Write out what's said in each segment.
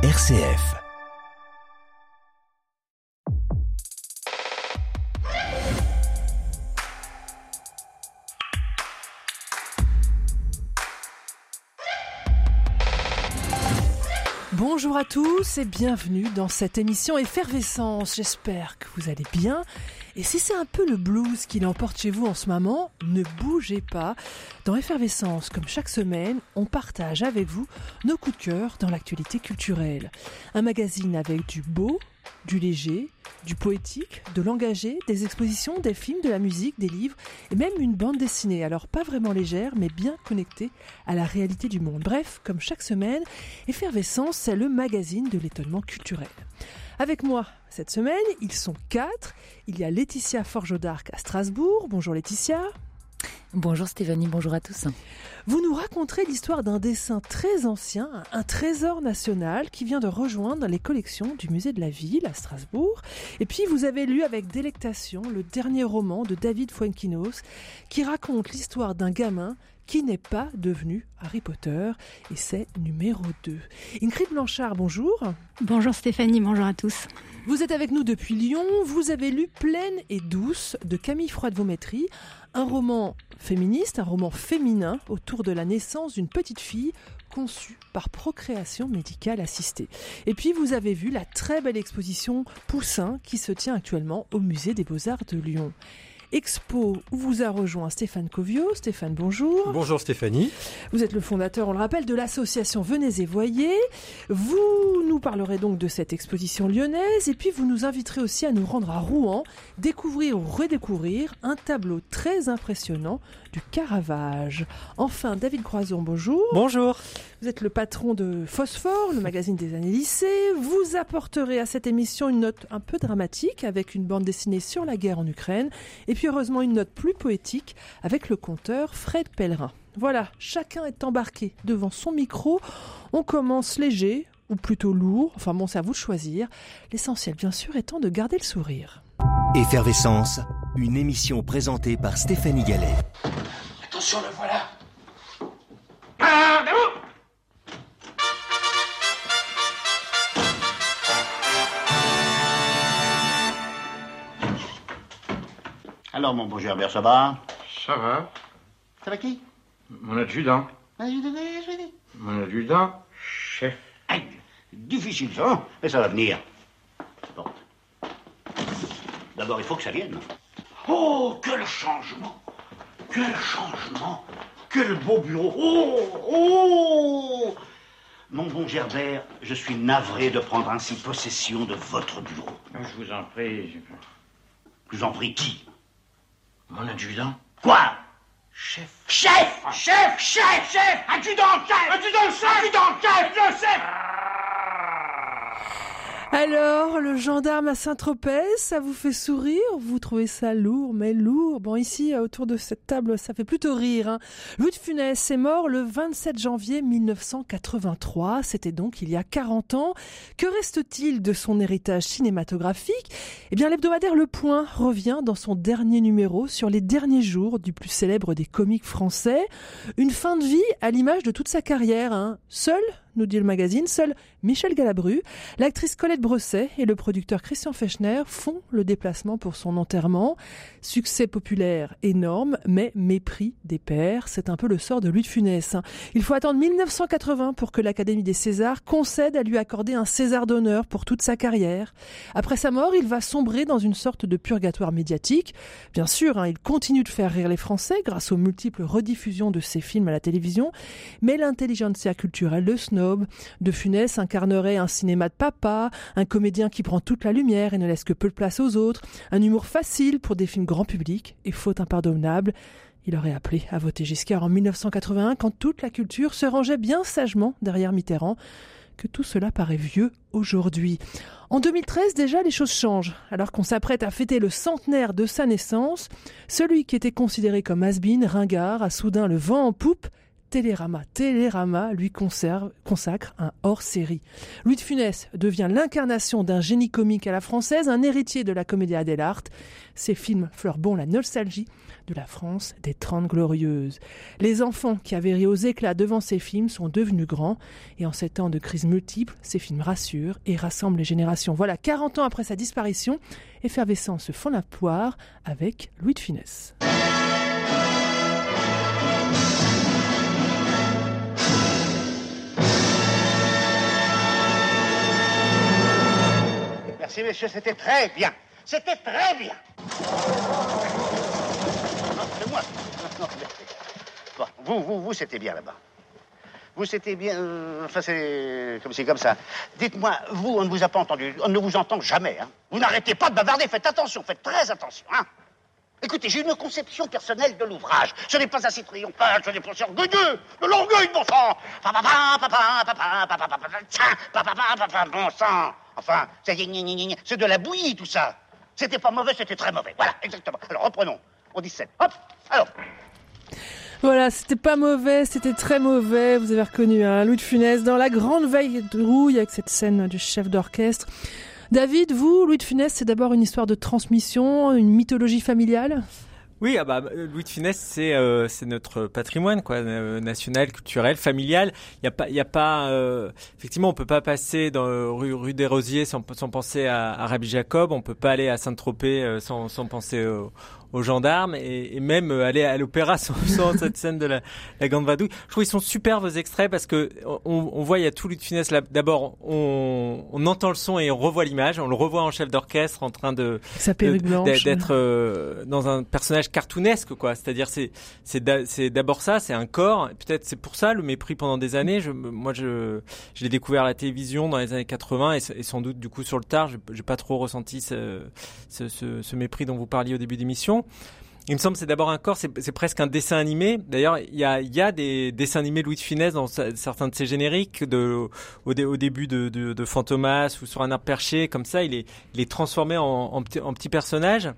RCF. Bonjour à tous et bienvenue dans cette émission Effervescence. J'espère que vous allez bien. Et si c'est un peu le blues qui l'emporte chez vous en ce moment, ne bougez pas. Dans Effervescence, comme chaque semaine, on partage avec vous nos coups de cœur dans l'actualité culturelle. Un magazine avec du beau, du léger, du poétique, de l'engagé, des expositions, des films, de la musique, des livres et même une bande dessinée. Alors pas vraiment légère, mais bien connectée à la réalité du monde. Bref, comme chaque semaine, Effervescence, c'est le magazine de l'étonnement culturel. Avec moi cette semaine, ils sont quatre. Il y a Laetitia Forgeau d'Arc à Strasbourg. Bonjour Laetitia. Bonjour Stéphanie, bonjour à tous. Vous nous raconterez l'histoire d'un dessin très ancien, un trésor national qui vient de rejoindre les collections du musée de la ville à Strasbourg. Et puis vous avez lu avec délectation le dernier roman de David Fuenquinos qui raconte l'histoire d'un gamin qui n'est pas devenu Harry Potter et c'est numéro 2. Ingrid Blanchard, bonjour. Bonjour Stéphanie, bonjour à tous. Vous êtes avec nous depuis Lyon, vous avez lu Pleine et douce de Camille Froide-Vaumétry, un roman féministe, un roman féminin autour de la naissance d'une petite fille conçue par procréation médicale assistée. Et puis vous avez vu la très belle exposition Poussin qui se tient actuellement au musée des Beaux-Arts de Lyon. Expo où vous a rejoint Stéphane Covio. Stéphane, bonjour. Bonjour Stéphanie. Vous êtes le fondateur, on le rappelle, de l'association Venez et Voyez. Vous nous parlerez donc de cette exposition lyonnaise et puis vous nous inviterez aussi à nous rendre à Rouen, découvrir ou redécouvrir un tableau très impressionnant du Caravage. Enfin, David Croison, bonjour. Bonjour. Vous êtes le patron de Phosphore, le magazine des années lycée. Vous apporterez à cette émission une note un peu dramatique avec une bande dessinée sur la guerre en Ukraine. Et puis heureusement une note plus poétique avec le conteur Fred Pellerin. Voilà, chacun est embarqué devant son micro. On commence léger ou plutôt lourd. Enfin bon, c'est à vous de choisir. L'essentiel bien sûr étant de garder le sourire. Effervescence, une émission présentée par Stéphanie Gallet. Attention, le voilà. Gardez-vous Alors, mon bon Gerbert, ça va Ça va. Ça va qui Mon adjudant. Ah, te dis. Mon adjudant, chef. Aïe, difficile ça, hein mais ça va venir. Bon. D'abord, il faut que ça vienne. Oh, quel changement Quel changement Quel beau bureau Oh Oh Mon bon Gerbert, je suis navré de prendre ainsi possession de votre bureau. Je vous en prie. Je vous en prie, qui? Mon adjudant. Quoi? Chef. Chef! Chef! Chef! Chef! Adjudant chef! Adjudant chef! Adjudant chef! Le chef Alors, le gendarme à Saint-Tropez, ça vous fait sourire? Vous trouvez ça lourd, mais lourd Bon, ici, autour de cette table, ça fait plutôt rire. Hein. Louis de Funès est mort le 27 janvier 1983. C'était donc il y a 40 ans. Que reste-t-il de son héritage cinématographique? Eh bien, l'hebdomadaire Le Point revient dans son dernier numéro sur les derniers jours du plus célèbre des comiques français. Une fin de vie à l'image de toute sa carrière. Hein. Seul nous dit le magazine, seul Michel Galabru, l'actrice Colette Bresset et le producteur Christian Fechner font le déplacement pour son enterrement. Succès populaire énorme, mais mépris des pairs. C'est un peu le sort de Louis de Funès. Il faut attendre 1980 pour que l'Académie des Césars concède à lui accorder un César d'honneur pour toute sa carrière. Après sa mort, il va sombrer dans une sorte de purgatoire médiatique. Bien sûr, hein, il continue de faire rire les Français grâce aux multiples rediffusions de ses films à la télévision, mais l'intelligentsia culturelle, le snob, de Funès incarnerait un cinéma de papa, un comédien qui prend toute la lumière et ne laisse que peu de place aux autres, un humour facile pour des films grand public et faute impardonnable. Il aurait appelé à voter Giscard en 1981 quand toute la culture se rangeait bien sagement derrière Mitterrand. Que tout cela paraît vieux aujourd'hui. En 2013 déjà les choses changent. Alors qu'on s'apprête à fêter le centenaire de sa naissance, celui qui était considéré comme has ringard, a soudain le vent en poupe Télérama. Télérama lui conserve, consacre un hors-série. Louis de Funès devient l'incarnation d'un génie comique à la française, un héritier de la comédia dell'arte. Ses films bon la nostalgie de la France des Trente Glorieuses. Les enfants qui avaient ri aux éclats devant ces films sont devenus grands et en ces temps de crise multiple, ces films rassurent et rassemblent les générations. Voilà, 40 ans après sa disparition, Effervescence fond la poire avec Louis de Funès. Messieurs, c'était très bien. C'était très bien. C'est moi. Bon, vous, vous, vous, c'était bien là-bas. Vous, c'était bien. euh, enfin, c'est comme c'est comme ça. Dites-moi, vous, on ne vous a pas entendu. On ne vous entend jamais. Hein. Vous n'arrêtez pas de bavarder. Faites attention, faites très attention. Hein. Écoutez, j'ai une conception personnelle de l'ouvrage. Ce n'est pas assez triomphal, ce n'est pas orgueilleux. De l'orgueil, bon sang. Bon sang. Enfin, c'est de la bouillie, tout ça. C'était pas mauvais, c'était très mauvais. Voilà, exactement. Alors, reprenons. On dit sept. Hop, alors. Voilà, c'était pas mauvais, c'était très mauvais. Vous avez reconnu hein, Louis de Funès dans la grande veille de rouille avec cette scène du chef d'orchestre. David, vous, Louis de Funès, c'est d'abord une histoire de transmission, une mythologie familiale? Oui, ah bah, euh, Louis de Funès, c'est euh, notre patrimoine quoi, euh, national, culturel, familial. Il y a pas, y a pas. euh, effectivement, on peut pas passer dans euh, rue, rue des Rosiers sans, sans penser à, à Rabbi Jacob. On peut pas aller à Saint-Tropez euh, sans, sans penser au- aux gendarmes et, et même euh, aller à l'opéra sans, sans cette scène de la, la Grande Vadrouille. Je trouve qu'ils sont super vos extraits parce que on, on voit il y a tout de là. D'abord, on, on entend le son et on revoit l'image. On le revoit en chef d'orchestre en train de d'être euh, dans un personnage cartoonesque quoi c'est-à-dire c'est c'est d'a- c'est d'abord ça c'est un corps peut-être c'est pour ça le mépris pendant des années je moi je je l'ai découvert à la télévision dans les années 80 et, et sans doute du coup sur le tard j'ai j'ai pas trop ressenti ce, ce, ce, ce mépris dont vous parliez au début d'émission il me semble c'est d'abord un corps, c'est presque un dessin animé. D'ailleurs, il y a, des dessins animés Louis de Funès dans certains de ses génériques, au, dé- au début de, Fantomas ou sur un arbre perché, comme ça, il est, il est transformé en petit personnage.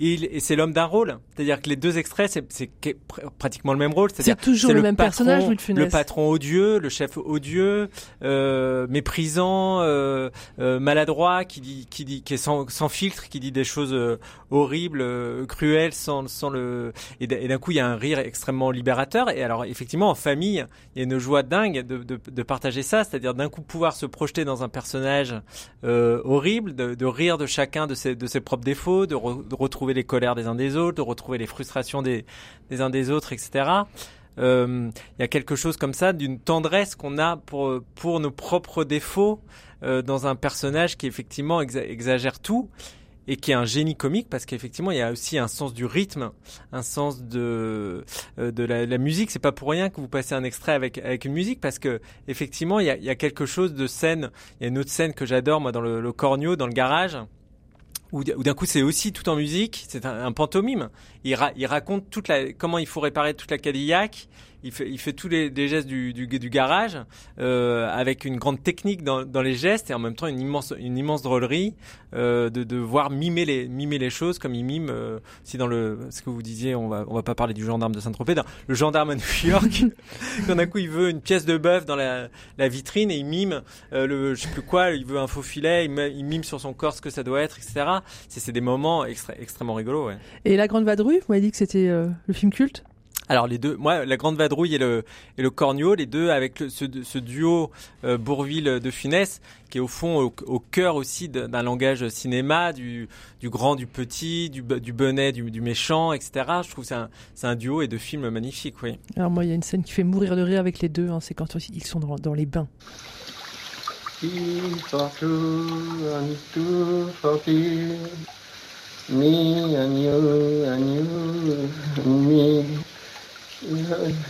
Il- et c'est l'homme d'un rôle. C'est-à-dire que les deux extraits, c'est pr- pratiquement le même rôle. C'est C'est-à-dire toujours c'est le même patron- personnage, Louis de Funès. Le patron odieux, le chef odieux, euh, méprisant, euh, euh, maladroit, qui dit, qui dit, qui est sans, sans filtre, qui dit des choses euh, horribles, euh, cruelles, sans, sans le. Et d'un coup, il y a un rire extrêmement libérateur. Et alors, effectivement, en famille, il y a une joie dingue de, de, de partager ça, c'est-à-dire d'un coup pouvoir se projeter dans un personnage euh, horrible, de, de rire de chacun de ses, de ses propres défauts, de, re- de retrouver les colères des uns des autres, de retrouver les frustrations des, des uns des autres, etc. Euh, Il y a quelque chose comme ça d'une tendresse qu'on a pour pour nos propres défauts euh, dans un personnage qui effectivement exa- exagère tout et qui est un génie comique parce qu'effectivement il y a aussi un sens du rythme, un sens de euh, de la, la musique. C'est pas pour rien que vous passez un extrait avec avec une musique parce que effectivement il y a, il y a quelque chose de scène. Il y a une autre scène que j'adore moi dans le, le cornio dans le garage où d'un coup c'est aussi tout en musique, c'est un, un pantomime. Il, ra- il raconte toute la, comment il faut réparer toute la Cadillac. Il fait, il fait tous les, les gestes du, du, du garage euh, avec une grande technique dans, dans les gestes et en même temps une immense, une immense drôlerie euh, de, de voir mimer les, mimer les choses comme il mime. Euh, si dans le, ce que vous disiez, on va, on va pas parler du gendarme de Saint-Tropez, le gendarme à New York, d'un coup il veut une pièce de bœuf dans la, la vitrine et il mime euh, le, je sais plus quoi, il veut un faux filet, il, me- il mime sur son corps ce que ça doit être, etc. C'est des moments extrêmement rigolos. Ouais. Et La Grande Vadrouille, vous m'avez dit que c'était euh, le film culte? Alors les deux, moi, la Grande Vadrouille et le et le Cornio, les deux avec le- ce, ce duo euh, Bourville de Funès, qui est au fond au, au cœur aussi d'un langage cinéma, du du grand, du petit, du du bonnet, du, du méchant, etc. Je trouve que c'est un c'est un duo et de films magnifiques, oui. Alors moi, il y a une scène qui fait mourir de rire avec les deux, hein, c'est quand ils sont dans, dans les bains. 嗯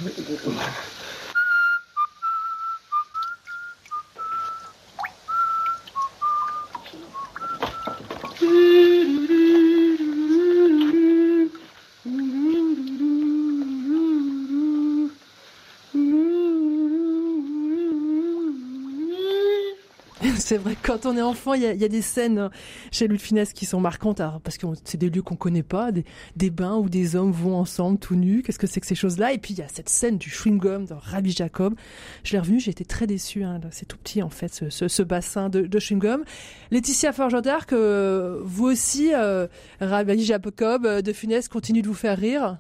quand on est enfant, il y, a, y a des scènes chez Louis de Funès qui sont marquantes, alors, parce que c'est des lieux qu'on connaît pas, des, des, bains où des hommes vont ensemble tout nus. Qu'est-ce que c'est que ces choses-là? Et puis il y a cette scène du chewing-gum dans Rabbi Jacob. Je l'ai revu, j'ai été très déçue. Hein, c'est tout petit en fait, ce, ce, ce bassin de, de chewing-gum. Laetitia Forgeard, que vous aussi, euh, Rabbi Jacob euh, de Funès continue de vous faire rire.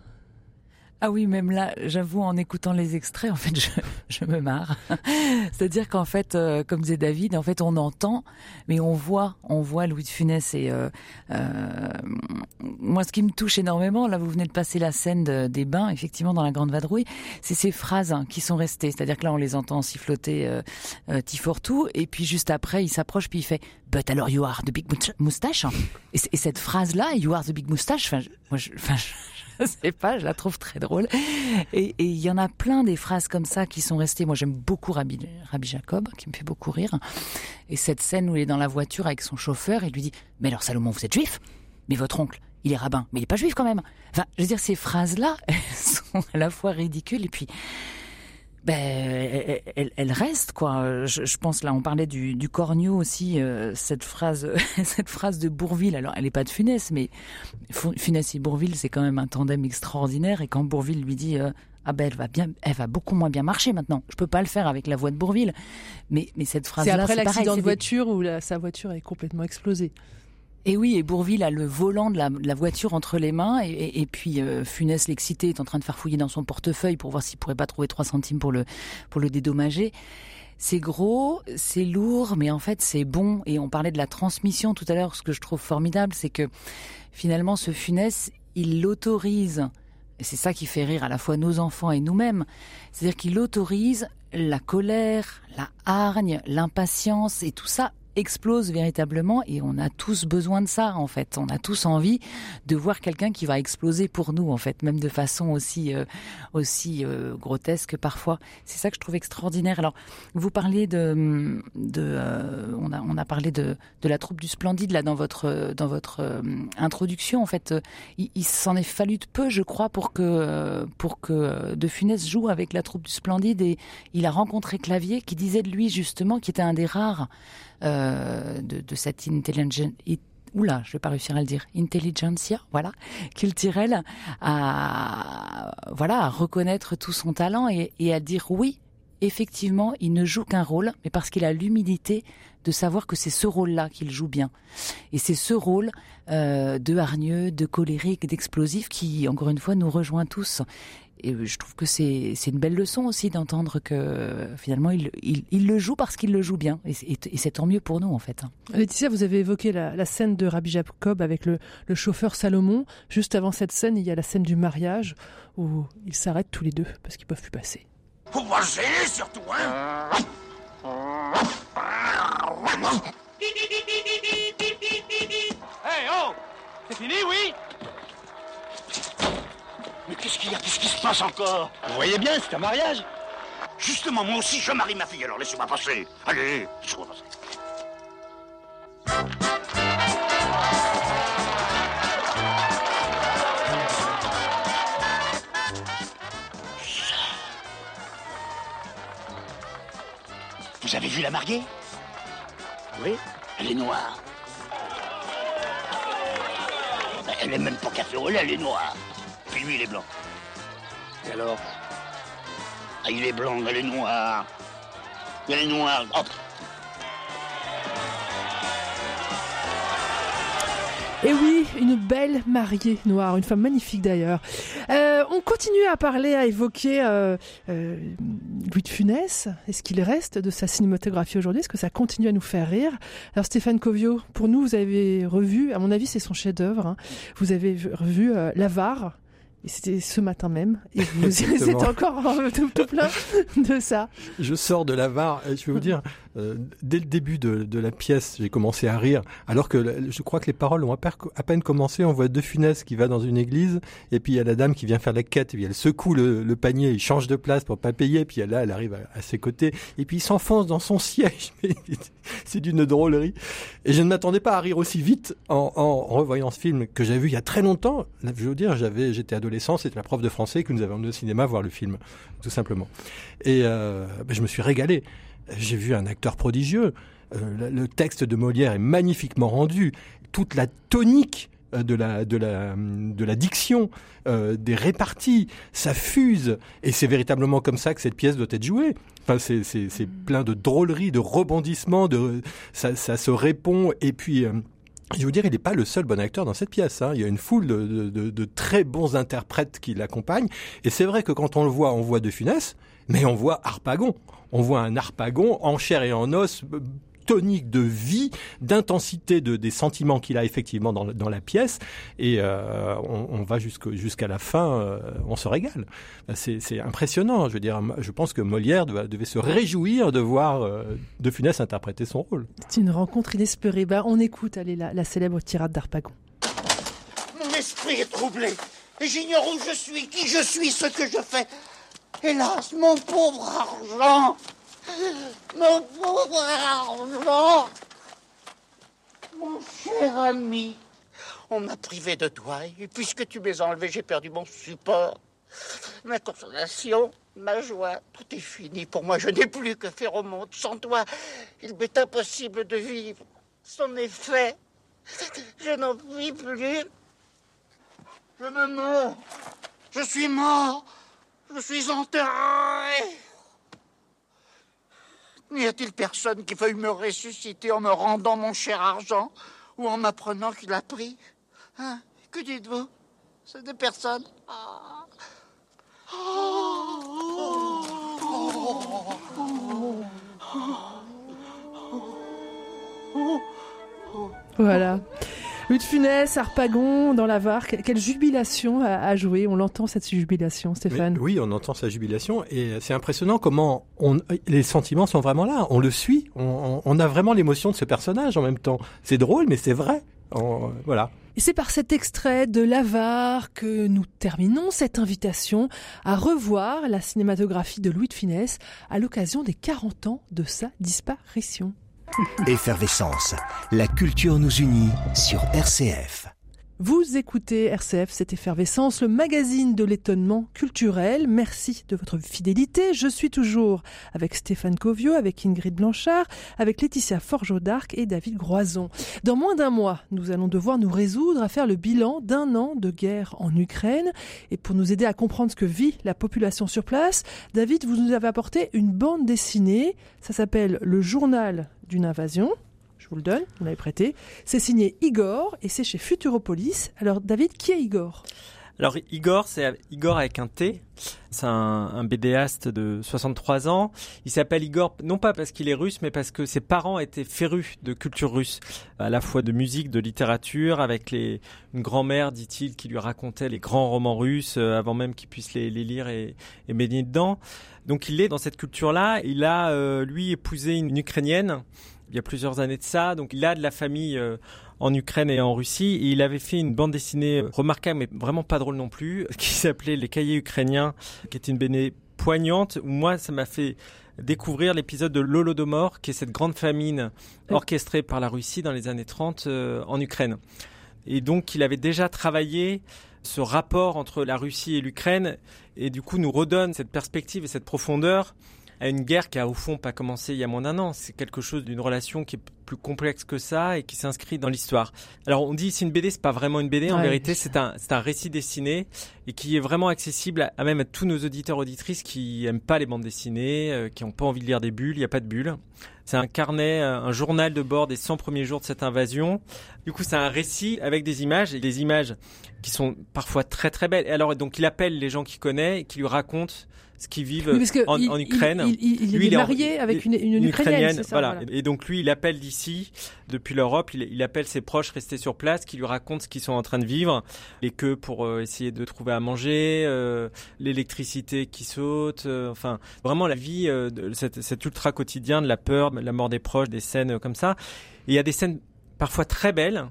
Ah oui, même là, j'avoue, en écoutant les extraits, en fait, je, je me marre. C'est-à-dire qu'en fait, euh, comme disait David, en fait, on entend, mais on voit, on voit Louis de Funès. Et euh, euh, moi, ce qui me touche énormément, là, vous venez de passer la scène de, des bains, effectivement, dans la Grande Vadrouille, c'est ces phrases hein, qui sont restées. C'est-à-dire que là, on les entend siffloter euh, euh, Tifortou, et puis juste après, il s'approche, puis il fait But alors you are the big moustache? Et, et cette phrase-là, you are the big moustache, enfin, moi, je, enfin, je, je sais pas, je la trouve très drôle. Et il y en a plein des phrases comme ça qui sont restées. Moi, j'aime beaucoup Rabbi, Rabbi Jacob, qui me fait beaucoup rire. Et cette scène où il est dans la voiture avec son chauffeur et lui dit Mais alors, Salomon, vous êtes juif? Mais votre oncle, il est rabbin, mais il est pas juif quand même. Enfin, je veux dire, ces phrases-là, elles sont à la fois ridicules et puis ben, elle, elle, reste quoi. Je, je, pense là, on parlait du, du corneau aussi. Euh, cette phrase, cette phrase de Bourville. Alors, elle est pas de Funès, mais Funès et Bourville, c'est quand même un tandem extraordinaire. Et quand Bourville lui dit euh, ah ben elle va bien, elle va beaucoup moins bien marcher maintenant. Je peux pas le faire avec la voix de Bourville. Mais mais cette phrase là, c'est après l'accident de voiture où la, sa voiture est complètement explosée. Et oui, et Bourville a le volant de la, voiture entre les mains, et puis euh, Funès, l'excité, est en train de faire fouiller dans son portefeuille pour voir s'il pourrait pas trouver 3 centimes pour le, pour le dédommager. C'est gros, c'est lourd, mais en fait c'est bon. Et on parlait de la transmission tout à l'heure. Ce que je trouve formidable, c'est que finalement ce Funès, il l'autorise. Et c'est ça qui fait rire à la fois nos enfants et nous-mêmes. C'est-à-dire qu'il autorise la colère, la hargne, l'impatience et tout ça explose véritablement et on a tous besoin de ça en fait. On a tous envie de voir quelqu'un qui va exploser pour nous en fait, même de façon aussi euh, aussi euh, grotesque parfois. C'est ça que je trouve extraordinaire. Alors vous parlez de, de euh, on a on a parlé de de la troupe du Splendide là dans votre dans votre introduction en fait. il, il s'en est fallu de peu je crois pour que pour que De Funès joue avec la troupe du Splendide et il a rencontré Clavier qui disait de lui justement qui était un des rares euh, de, cette intelligence. Oula, je vais pas réussir à le dire. Intelligentsia, voilà, culturelle, à voilà, à reconnaître tout son talent et, et à dire oui, effectivement, il ne joue qu'un rôle, mais parce qu'il a l'humilité de savoir que c'est ce rôle-là qu'il joue bien. Et c'est ce rôle euh, de hargneux, de colérique, d'explosif qui, encore une fois, nous rejoint tous. Et je trouve que c'est une belle leçon aussi d'entendre que finalement il, il, il, le joue parce qu'il le joue bien. Et, et, et c'est tant mieux pour nous en fait. Laetitia, vous avez évoqué la, la scène de Rabbi Jacob avec le, le, chauffeur Salomon. Juste avant cette scène, il y a la scène du mariage où ils s'arrêtent tous les deux parce qu'ils peuvent plus passer. On va gêner surtout, hein Hey, oh C'est fini, oui? Mais qu'est-ce qu'il y a? Qu'est-ce qui se passe encore? Vous voyez bien, c'est un mariage. Justement, moi aussi, je marie ma fille, alors laissez-moi passer. Allez, laissez-moi passer. Vous avez vu la mariée? Oui. Elle est noire. Elle est même pas café au lait, elle est noire. Lui, il est blanc. Et alors ah, Il est blanc, elle est noire. Elle est noire. Et oui, une belle mariée noire, une femme magnifique d'ailleurs. Euh, on continue à parler, à évoquer euh, euh, Louis de Funès. Est-ce qu'il reste de sa cinématographie aujourd'hui? Est-ce que ça continue à nous faire rire? Alors Stéphane Covio, pour nous, vous avez revu, à mon avis, c'est son chef-d'œuvre. Hein. Vous avez revu L'Avare. C'était ce matin même. Et vous êtes encore tout, tout, plein de ça. Je sors de l'avare. Et je vais vous dire, euh, dès le début de, de la pièce, j'ai commencé à rire. Alors que je crois que les paroles ont à peine commencé. On voit deux funesses qui va dans une église. Et puis il y a la dame qui vient faire la quête. Et puis elle secoue le, panier. Il change de place pour pas payer. Et puis là, elle arrive à, ses côtés. Et puis il s'enfonce dans son siège. C'est d'une drôlerie. Et je ne m'attendais pas à rire aussi vite en, revoyant ce film que j'avais vu il y a très longtemps. Je veux dire, j'étais adolescent. C'était la prof de français que nous avons amené au cinéma voir le film, tout simplement. Et euh, ben, je me suis régalé. J'ai vu un acteur prodigieux. le, le texte de Molière est magnifiquement rendu. Toute la tonique euh, de la, de la, de la diction, euh, des réparties, ça fuse. Et c'est véritablement comme ça que cette pièce doit être jouée. Enfin, c'est, c'est, c'est plein de drôleries, de rebondissements, de, ça, ça se répond. Et puis, euh, je veux dire, il n'est pas le seul bon acteur dans cette pièce. Hein. Il y a une foule de, de très bons interprètes qui l'accompagnent. Et c'est vrai que quand on le voit, on voit De Funès, mais on voit Harpagon. On voit un Harpagon en chair et en os, tonique de vie, d'intensité de, des sentiments qu'il a effectivement dans, dans la pièce. Et euh, on, on, va jusqu'à la fin, euh, on se régale. C'est impressionnant. Je veux dire, je pense que Molière devait, devait se réjouir de voir euh, De Funès interpréter son rôle. C'est une rencontre inespérée. Bah, on écoute, allez, la, la célèbre tirade d'Arpagon. Mon esprit est troublé. Et j'ignore où je suis, qui je suis, ce que je fais. Hélas, mon pauvre argent mon pauvre argent Mon cher ami, on m'a privé de toi, et puisque tu m'es enlevé, j'ai perdu mon support. Ma consolation, ma joie, tout est fini pour moi. Je n'ai plus que faire au monde. Sans toi, il m'est impossible de vivre. Est fait. Je n'en puis plus. Je me meurs. Je suis mort. Je suis enterré. N'y a-t-il personne qui veuille me ressusciter en me rendant mon cher argent ou en m'apprenant qu'il a pris? Hein? Que dites-vous? C'est des personnes. Voilà. Lutte Funès, Harpagon, dans la VAR, quelle jubilation à, jouer. On l'entend cette jubilation, Stéphane. Mais, oui, on entend sa jubilation et c'est impressionnant comment on, les sentiments sont vraiment là. On le suit, on, on a vraiment l'émotion de ce personnage en même temps. C'est drôle, mais c'est vrai. On, voilà. Et c'est par cet extrait de l'Avare que nous terminons cette invitation à revoir la cinématographie de Louis de Funès à l'occasion des 40 ans de sa disparition. Effervescence. La culture nous unit sur RCF. Vous écoutez RCF, cette effervescence, le magazine de l'étonnement culturel. Merci de votre fidélité. Je suis toujours avec Stéphane Covio, avec Ingrid Blanchard, avec Laetitia Forgeau d'Arc et David Groison. Dans moins d'un mois, nous allons devoir nous résoudre à faire le bilan d'un an de guerre en Ukraine. Et pour nous aider à comprendre ce que vit la population sur place, David, vous nous avez apporté une bande dessinée. Ça s'appelle Le journal d'une invasion. Je vous le donne, vous l'avez prêté. C'est signé Igor et c'est chez Futuropolis. Alors David, qui est Igor? Alors Igor, c'est Igor avec un T. C'est un, un, BDaste de 63 ans. Il s'appelle Igor non pas parce qu'il est russe, mais parce que ses parents étaient férus de culture russe, à la fois de musique, de littérature, avec les, une grand-mère, dit-il, qui lui racontait les grands romans russes euh, avant même qu'il puisse les, les, lire et, et baigner dedans. Donc il est dans cette culture-là. Il a euh, lui épousé une, une Ukrainienne il y a plusieurs années de ça. Donc il a de la famille euh, en Ukraine et en Russie. Et il avait fait une bande dessinée remarquable, mais vraiment pas drôle non plus, qui s'appelait Les Cahiers ukrainiens, qui était une BD poignante. Où moi, ça m'a fait découvrir l'épisode de l'Holodomor, qui est cette grande famine orchestrée par la Russie dans les années 30 euh, en Ukraine. Et donc, il avait déjà travaillé ce rapport entre la Russie et l'Ukraine, et du coup nous redonne cette perspective et cette profondeur à une guerre qui a au fond pas commencé il y a moins d'un an. C'est quelque chose d'une relation qui est plus complexe que ça et qui s'inscrit dans l'histoire. Alors on dit ici une BD, c'est pas vraiment une BD. En ouais, vérité, c'est un c'est un récit dessiné et qui est vraiment accessible à, à, même à tous nos auditeurs auditrices qui aiment pas les bandes dessinées, euh, qui ont pas envie de lire des bulles. Il y a pas de bulles. C'est un carnet, un journal de bord des 100 premiers jours de cette invasion. Du coup, c'est un récit avec des images et des images qui sont parfois très très belles. Et alors donc il appelle les gens qu'il connaît, et qui lui racontent ce qu'ils vivent oui, en, il, en, Ukraine. Il, il, lui, il est marié en, avec une, une, une Ukrainienne. ukrainienne ça, voilà. voilà. Et donc lui, il appelle d'ici, depuis l'Europe, il, appelle ses proches restés sur place, qui lui racontent ce qu'ils sont en train de vivre, les queues pour euh, essayer de trouver à manger, euh, l'électricité qui saute, euh, enfin vraiment la vie, de cet, cet, ultra quotidien de la peur, de la mort des proches, des scènes comme ça. Et il y a des scènes parfois très belles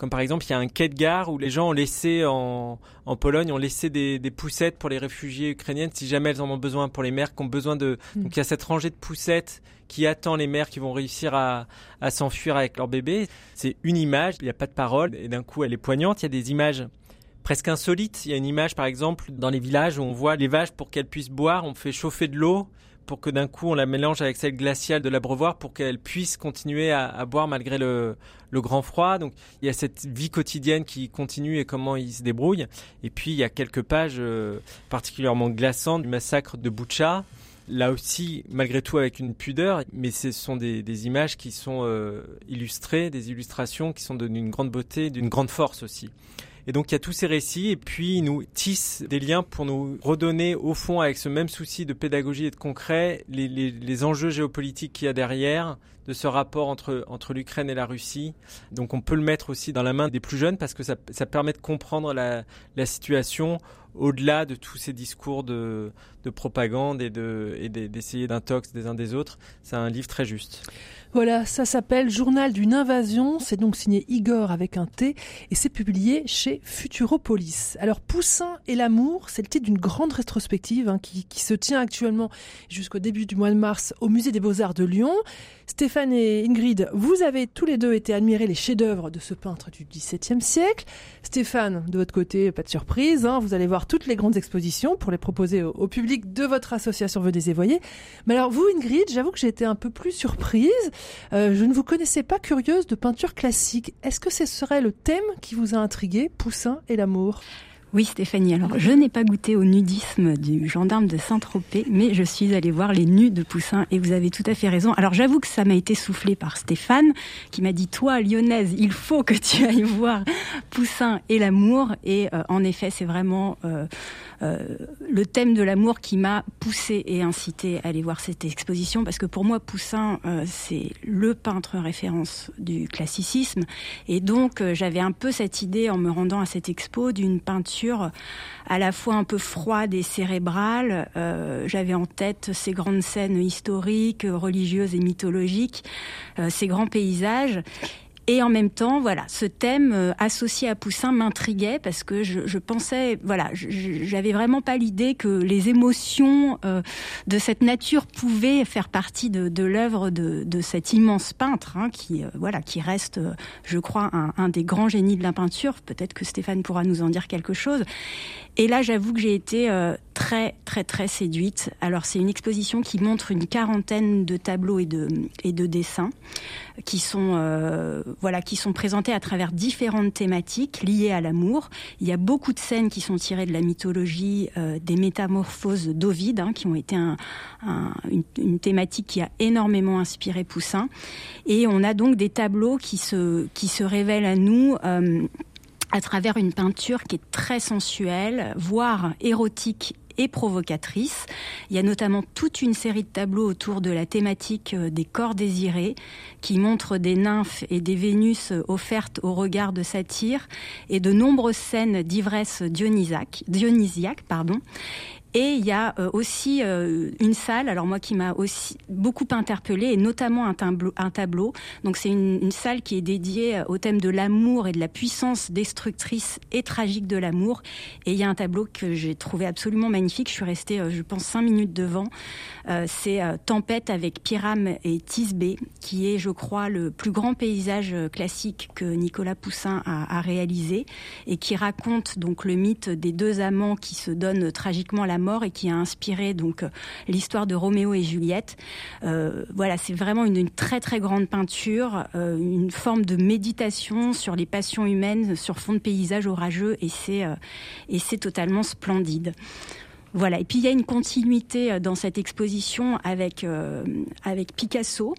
comme par exemple, il y a un quai de gare où les gens ont laissé en, en Pologne, ont laissé des, des, poussettes pour les réfugiés ukrainiennes si jamais elles en ont besoin pour les mères qui ont besoin de. Mmh. Donc il y a cette rangée de poussettes qui attend les mères qui vont réussir à, à s'enfuir avec leur bébé. C'est une image, il n'y a pas de parole et d'un coup elle est poignante. Il y a des images presque insolites. Il y a une image par exemple dans les villages où on voit les vaches pour qu'elles puissent boire, on fait chauffer de l'eau pour que d'un coup on la mélange avec celle glaciale de l'abreuvoir pour qu'elle puisse continuer à, boire malgré le, grand froid. Donc il y a cette vie quotidienne qui continue et comment il se débrouille. Et puis il y a quelques pages euh, particulièrement glaçantes du massacre de Boucha. Là aussi, malgré tout, avec une pudeur, mais ce sont des, des images qui sont euh, illustrées, des illustrations qui sont d'une grande beauté, d'une grande force aussi. Et donc il y a tous ces récits et puis ils nous tissent des liens pour nous redonner au fond avec ce même souci de pédagogie et de concret les, les, les enjeux géopolitiques qu'il y a derrière de ce rapport entre, entre l'Ukraine et la Russie. Donc on peut le mettre aussi dans la main des plus jeunes parce que ça, ça permet de comprendre la, la situation au-delà de tous ces discours de, de propagande et d'essayer de, d'intox des uns des autres. C'est un livre très juste. Voilà, ça s'appelle Journal d'une invasion. C'est donc signé Igor avec un T et c'est publié chez Futuropolis. Alors, Poussin et l'amour, c'est le titre d'une grande rétrospective hein, qui, se tient actuellement jusqu'au début du mois de mars au Musée des Beaux-Arts de Lyon. Stéphane et Ingrid, vous avez tous les deux été admirer les chefs-d'œuvre de ce peintre du XVIIe siècle. Stéphane, de votre côté, pas de surprise, hein, vous allez voir toutes les grandes expositions pour les proposer au, public de votre association Venez et Voyez. Mais alors vous, Ingrid, j'avoue que j'ai été un peu plus surprise. Euh, je ne vous connaissais pas curieuse de peinture classique. Est-ce que ce serait le thème qui vous a intrigué, Poussin et l'amour? Oui, Stéphanie. Alors, je n'ai pas goûté au nudisme du gendarme de Saint-Tropez, mais je suis allée voir les nus de Poussin et vous avez tout à fait raison. Alors, j'avoue que ça m'a été soufflé par Stéphane, qui m'a dit, toi, lyonnaise, il faut que tu ailles voir Poussin et l'amour. Et euh, en effet, c'est vraiment euh, euh, le thème de l'amour qui m'a poussé et incité à aller voir cette exposition, parce que pour moi, Poussin, c'est le peintre référence du classicisme. Et donc, j'avais un peu cette idée, en me rendant à cette expo, d'une peinture à la fois un peu froide et cérébrale. Euh, J'avais en tête ces grandes scènes historiques, religieuses et mythologiques, euh, ces grands paysages. Et en même temps, voilà, ce thème euh, associé à Poussin m'intriguait parce que je, pensais, voilà, j'avais vraiment pas l'idée que les émotions euh, de cette nature pouvaient faire partie de, l'œuvre de, cet immense peintre, hein, qui, euh, voilà, qui reste, je crois, un, des grands génies de la peinture. Peut-être que Stéphane pourra nous en dire quelque chose. Et là, j'avoue que j'ai été très, très, très séduite. Alors, c'est une exposition qui montre une quarantaine de tableaux et de, dessins qui sont, voilà, qui sont présentés à travers différentes thématiques liées à l'amour. Il y a beaucoup de scènes qui sont tirées de la mythologie euh, des métamorphoses d'Ovide, hein, qui ont été un, un, une, une, thématique qui a énormément inspiré Poussin. Et on a donc des tableaux qui se, qui se révèlent à nous. Euh, à travers une peinture qui est très sensuelle, voire érotique et provocatrice. Il y a notamment toute une série de tableaux autour de la thématique des corps désirés qui montrent des nymphes et des Vénus offertes au regard de satyre et de nombreuses scènes d'ivresse dionysiaque, dionysiaque pardon. Et il y a euh, aussi euh, une salle, alors moi qui m'a aussi beaucoup interpellée, et notamment un tableau. Donc c'est une, salle qui est dédiée au thème de l'amour et de la puissance destructrice et tragique de l'amour. Et il y a un tableau que j'ai trouvé absolument magnifique. Je suis restée, euh, je pense, cinq minutes devant. Euh, c'est Tempête avec Pyram et Tisbé, qui est, je crois, le plus grand paysage classique que Nicolas Poussin a, a réalisé et qui raconte donc le mythe des deux amants qui se donnent tragiquement la mort et qui a inspiré donc l'histoire de Roméo et Juliette. Euh, voilà, c'est vraiment une, très très grande peinture, euh, une forme de méditation sur les passions humaines sur fond de paysage orageux et c'est euh, et c'est totalement splendide. Voilà. Et puis il y a une continuité dans cette exposition avec euh, avec Picasso,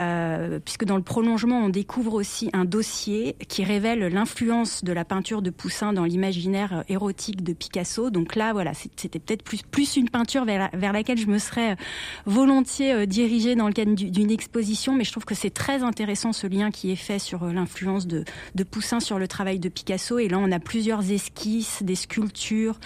euh, puisque dans le prolongement on découvre aussi un dossier qui révèle l'influence de la peinture de Poussin dans l'imaginaire érotique de Picasso. Donc là, voilà, c'était peut-être plus plus une peinture vers, vers laquelle je me serais volontiers euh, dirigée dans le cadre d'une exposition, mais je trouve que c'est très intéressant ce lien qui est fait sur l'influence de, de Poussin sur le travail de Picasso. Et là, on a plusieurs esquisses, des sculptures,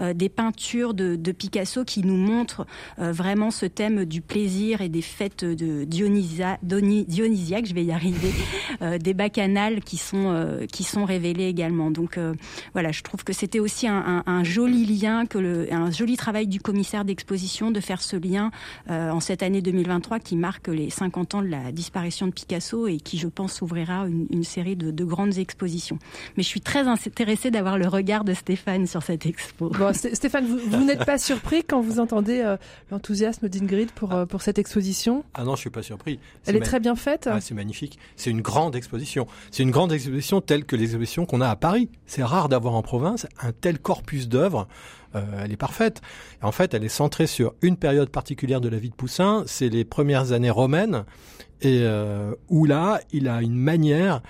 euh, des peintures de de, Picasso qui nous montre euh, vraiment ce thème du plaisir et des fêtes de Dionysia, dionysiaque, je vais y arriver, euh, des bacchanales qui sont euh, qui sont révélés également. Donc euh, voilà, je trouve que c'était aussi un, un, un, joli lien, que le, un joli travail du commissaire d'exposition de faire ce lien euh, en cette année 2023 qui marque les 50 ans de la disparition de Picasso et qui, je pense, ouvrira une, une série de, de, grandes expositions. Mais je suis très intéressée d'avoir le regard de Stéphane sur cette expo. Bon, Stéphane, vous, vous n'êtes pas surpris quand vous entendez euh, l'enthousiasme d'Ingrid pour, euh, pour cette exposition? Ah non, je suis pas surpris. Elle est très bien faite Ah, c'est magnifique. C'est une grande exposition. C'est une grande exposition telle que les expositions qu'on a à Paris. C'est rare d'avoir en province un tel corpus d'œuvres. Euh, elle est parfaite. En fait, elle est centrée sur une période particulière de la vie de Poussin. C'est les premières années romaines. Et euh, où là, il a une manière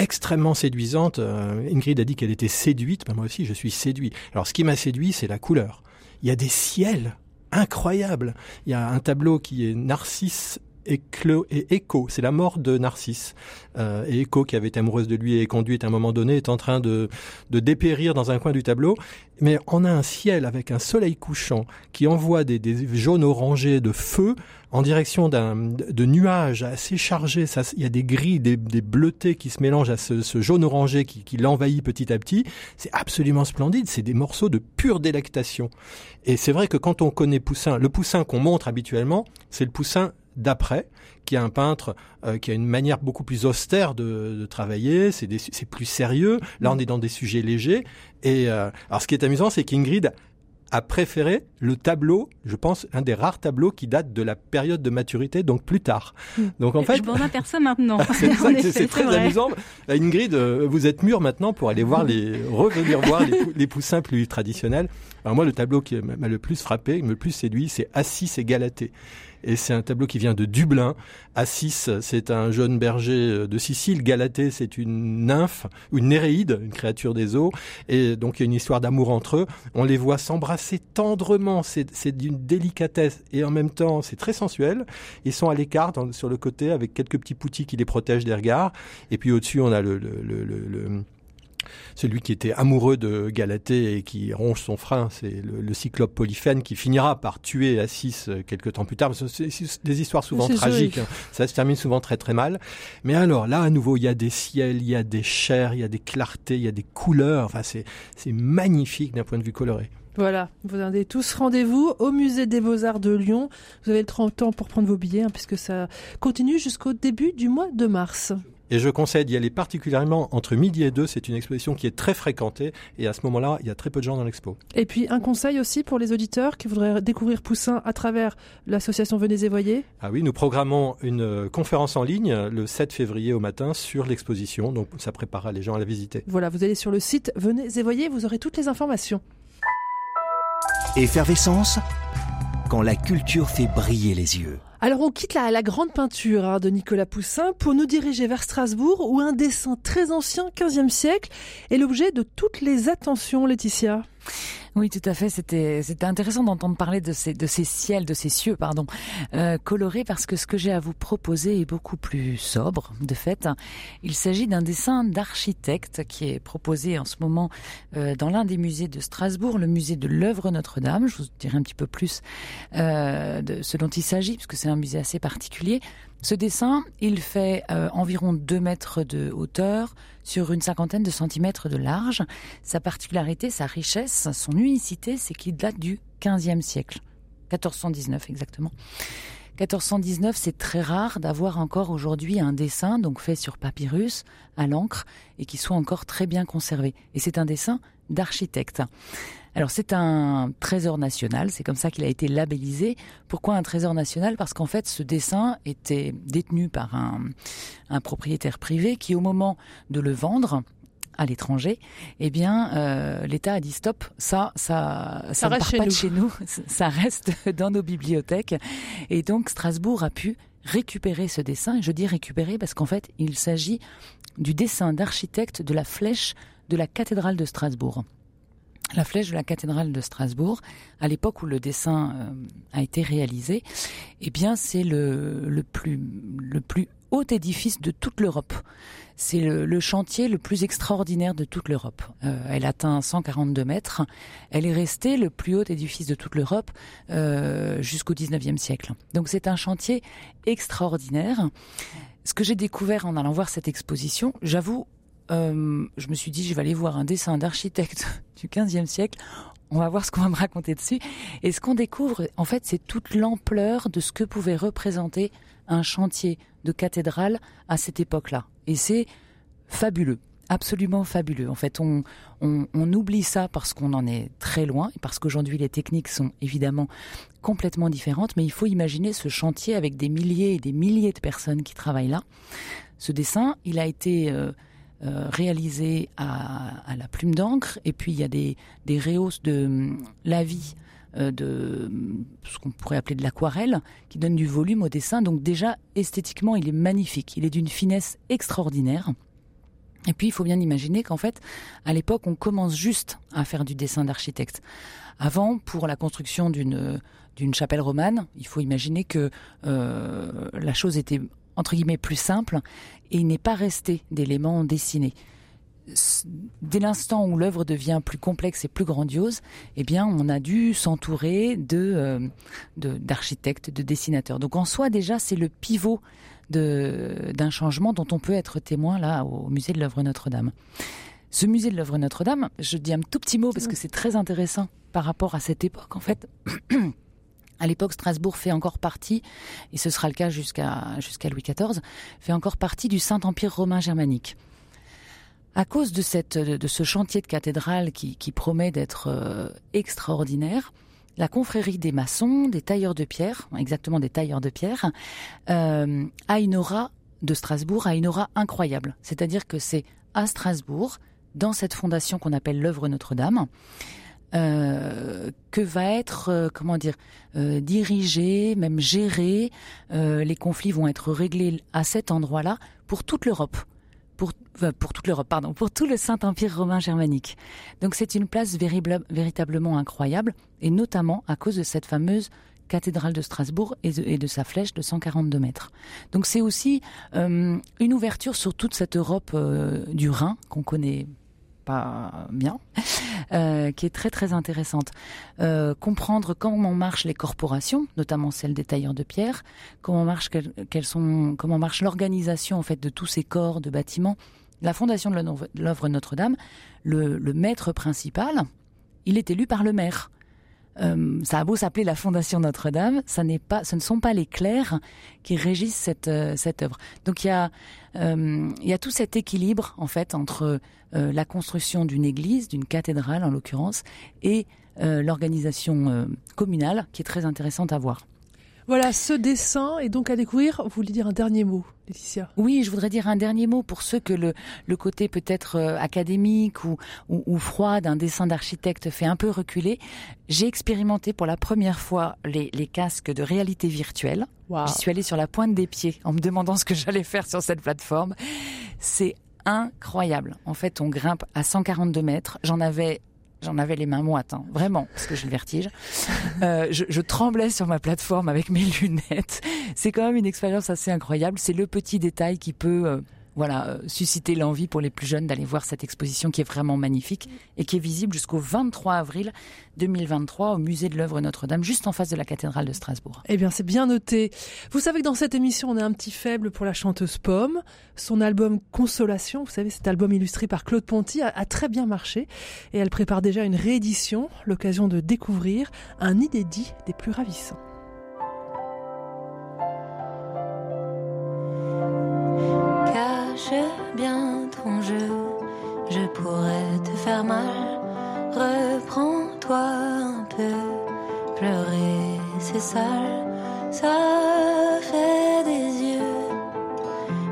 extrêmement séduisante. Euh, Ingrid a dit qu'elle était séduite. Ben, moi aussi, je suis séduit. Alors, ce qui m'a séduit, c'est la couleur. Il y a des ciels incroyables. Il y a un tableau qui est Narcisse et, Écho. C'est la mort de Narcisse. Euh, et Écho, qui avait été amoureuse de lui et conduite à un moment donné, est en train de, de dépérir dans un coin du tableau. Mais on a un ciel avec un soleil couchant qui envoie des, jaunes orangés de feu en direction d'un de nuages assez chargés. Ça, il y a des gris, des, bleutés qui se mélangent à ce, ce jaune orangé qui, qui l'envahit petit à petit. C'est absolument splendide. C'est des morceaux de pure délectation. Et c'est vrai que quand on connaît Poussin, le Poussin qu'on montre habituellement, c'est le Poussin d'après, qui est un peintre euh, qui a une manière beaucoup plus austère de, de travailler, c'est des- c'est plus sérieux. Là, on est dans des sujets légers. Et euh, alors, ce qui est amusant, c'est qu'Ingrid a préféré le tableau, je pense, un des rares tableaux qui date de la période de maturité, donc plus tard. Donc en fait, Je m'en aperçois maintenant. c'est ça, effet, c'est- c'est très amusant. Euh, Ingrid, euh, vous êtes mûre maintenant pour aller voir les, revenir voir les, les poussins plus traditionnels. Alors moi, le tableau qui m'a le plus frappé, me le plus séduit, c'est Assis et Galatée. Et c'est un tableau qui vient de Dublin. Assis, c'est un jeune berger euh, de Sicile. Galatée, c'est une nymphe, une néréide, une créature des eaux. Et donc, il y a une histoire d'amour entre eux. On les voit s'embrasser tendrement. C'est d'une délicatesse. Et en même temps, c'est très sensuel. Ils sont à l'écart sur le côté avec quelques petits poutis qui les protègent des regards. Et puis au-dessus, on a le, le, le- le- celui qui était amoureux de Galatée et qui ronge son frein, c'est le, le cyclope Polyphène qui finira par tuer Assis euh, quelques temps plus tard. C'est des histoires souvent tragiques. hein. Ça se termine souvent très très mal. Mais alors là, à nouveau, il y a des ciels, il y a des chairs, il y a des clartés, il y a des couleurs. Enfin, c'est c'est magnifique d'un point de vue coloré. Voilà, vous avez tous rendez-vous au musée des Beaux-Arts de Lyon. Vous avez le 30 ans pour prendre vos billets, hein, puisque ça continue jusqu'au début du mois de mars. Et je conseille d'y aller particulièrement entre midi et deux. C'est une exposition qui est très fréquentée. Et à ce moment-là, il y a très peu de gens dans l'expo. Et puis un conseil aussi pour les auditeurs qui voudraient découvrir Poussin à travers l'association Venez et Voyez. Ah oui, nous programmons une euh, conférence en ligne euh, le 7 février au matin sur l'exposition. Donc ça préparera les gens à la visiter. Voilà, vous allez sur le site Venez et Voyez, vous aurez toutes les informations. Effervescence quand la culture fait briller les yeux. Alors on quitte la, grande peinture hein, de Nicolas Poussin pour nous diriger vers Strasbourg où un dessin très ancien, 15e siècle, est l'objet de toutes les attentions, Laetitia. Oui, tout à fait. C'était intéressant d'entendre parler de ces de ces ciels, de ces cieux, pardon, euh, colorés parce que ce que j'ai à vous proposer est beaucoup plus sobre. De fait, il s'agit d'un dessin d'architecte qui est proposé en ce moment euh, dans l'un des musées de Strasbourg, le musée de l'œuvre Notre-Dame. Je vous dirai un petit peu plus euh, de ce dont il s'agit puisque c'est un musée assez particulier. Ce dessin, il fait euh, environ 2 mètres de hauteur sur une cinquantaine de centimètres de large. Sa particularité, sa richesse, son unicité, c'est qu'il date du XVe siècle, 1419 exactement. 1419, c'est très rare d'avoir encore aujourd'hui un dessin donc fait sur papyrus à l'encre et qui soit encore très bien conservé. Et c'est un dessin d'architecte. Alors c'est un trésor national, c'est comme ça qu'il a été labellisé. Pourquoi un trésor national? Parce qu'en fait ce dessin était détenu par un, un propriétaire privé qui au moment de le vendre à l'étranger, eh bien euh, l'État a dit stop, ça ça ça, Ça ne reste part chez pas nous. de chez nous, ça reste dans nos bibliothèques. Et donc Strasbourg a pu récupérer ce dessin, et je dis récupérer parce qu'en fait il s'agit du dessin d'architecte de la flèche de la cathédrale de Strasbourg la flèche de la cathédrale de Strasbourg, à l'époque où le dessin euh, a été réalisé, eh bien c'est le, plus, haut édifice de toute l'Europe. C'est le, le chantier le plus extraordinaire de toute l'Europe. Euh, elle atteint 142 mètres. Elle est restée le plus haut édifice de toute l'Europe euh, jusqu'au 19e siècle. Donc c'est un chantier extraordinaire. Ce que j'ai découvert en allant voir cette exposition, j'avoue, euh, je me suis dit, je vais aller voir un dessin d'architecte du 15e siècle. On va voir ce qu'on va me raconter dessus. Et ce qu'on découvre, en fait, c'est toute l'ampleur de ce que pouvait représenter un chantier de cathédrale à cette époque-là. Et c'est fabuleux. absolument fabuleux. En fait, on, oublie ça parce qu'on en est très loin, et parce qu'aujourd'hui les techniques sont évidemment complètement différentes, mais il faut imaginer ce chantier avec des milliers et des milliers de personnes qui travaillent là. Ce dessin, il a été euh, euh, réalisé à, la plume d'encre, et puis il y a des, des rehausses de la vie euh, de ce qu'on pourrait appeler de l'aquarelle, qui donne du volume au dessin. Donc déjà, esthétiquement, il est magnifique. Il est d'une finesse extraordinaire. Et puis, il faut bien imaginer qu'en fait, à l'époque, on commence juste à faire du dessin d'architecte. Avant, pour la construction d'une d'une chapelle romane, il faut imaginer que euh, la chose était entre guillemets plus simple et il n'est pas resté d'éléments dessinés. Dès l'instant où l'œuvre devient plus complexe et plus grandiose, eh bien, on a dû s'entourer de euh, d'architectes, de, de dessinateurs. Donc, en soi, déjà, c'est le pivot d'un changement dont on peut être témoin là au musée de l'œuvre Notre-Dame. Ce musée de l'œuvre Notre-Dame, je dis un tout petit mot parce que c'est très intéressant par rapport à cette époque. En fait, à l'époque, Strasbourg fait encore partie, et ce sera le cas jusqu'à Louis XIV, fait encore partie du Saint-Empire romain germanique. À cause de, ce chantier de cathédrale qui, qui promet d'être euh, extraordinaire, la confrérie des maçons, des tailleurs de pierre, exactement des tailleurs de pierre, euh, a une aura de Strasbourg, a une aura incroyable. C'est-à-dire que c'est à Strasbourg, dans cette fondation qu'on appelle l'œuvre Notre-Dame, euh, que va être, euh, comment dire, euh, dirigé, même géré. Les conflits vont être réglés à cet endroit-là pour toute l'Europe. Pour, pour toute l'Europe, pardon, pour tout le Saint-Empire romain germanique. Donc c'est une place véritablement incroyable, et notamment à cause de cette fameuse cathédrale de Strasbourg et de, sa flèche de 142 mètres. Donc c'est aussi une ouverture sur toute cette Europe du Rhin qu'on connaît bien, euh, qui est très très intéressante. Euh, comprendre comment marchent les corporations, notamment celles des tailleurs de pierre, comment marche sont, comment marche l'organisation en fait de tous ces corps de bâtiments. La fondation de l'œuvre Notre-Dame, le maître principal, il est élu par le maire. Euh, ça a beau s'appeler la Fondation Notre-Dame, ça n'est pas, ce ne sont pas les clercs qui régissent cette euh, cette œuvre. Donc il y a euh, il y a tout cet équilibre en fait entre la construction d'une église, d'une cathédrale en l'occurrence, et l'organisation communale qui est très intéressante à voir. Voilà, ce dessin est donc à découvrir. Vous voulez dire un dernier mot, Laetitia? Oui, je voudrais dire un dernier mot pour ceux que le, le côté peut-être euh, académique ou, ou, ou froid d'un dessin d'architecte fait un peu reculer. J'ai expérimenté pour la première fois les, les casques de réalité virtuelle. Wow. J'y suis allée sur la pointe des pieds en me demandant ce que j'allais faire sur cette plateforme. C'est incroyable. En fait, on grimpe à 142 mètres. J'en avais J'en avais les mains moites, hein, vraiment, parce que j'ai le vertige. Euh, je, je, tremblais sur ma plateforme avec mes lunettes. C'est quand même une expérience assez incroyable. C'est le petit détail qui peut, euh, voilà, euh, susciter l'envie pour les plus jeunes d'aller voir cette exposition qui est vraiment magnifique et qui est visible jusqu'au 23 avril 2023 au musée de l'œuvre Notre-Dame, juste en face de la cathédrale de Strasbourg. Eh bien, c'est bien noté. Vous savez que dans cette émission, on a un petit faible pour la chanteuse Pomme. Son album Consolation, vous savez, cet album illustré par Claude Ponty, a, très bien marché et elle prépare déjà une réédition, l'occasion de découvrir un inédit des plus ravissants. Bien ton jeu, je pourrais te faire mal. Reprends-toi un peu, pleurer c'est sale, ça fait des yeux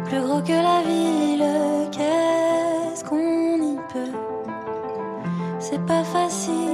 plus gros que la ville. Qu'est-ce qu'on y peut? C'est pas facile,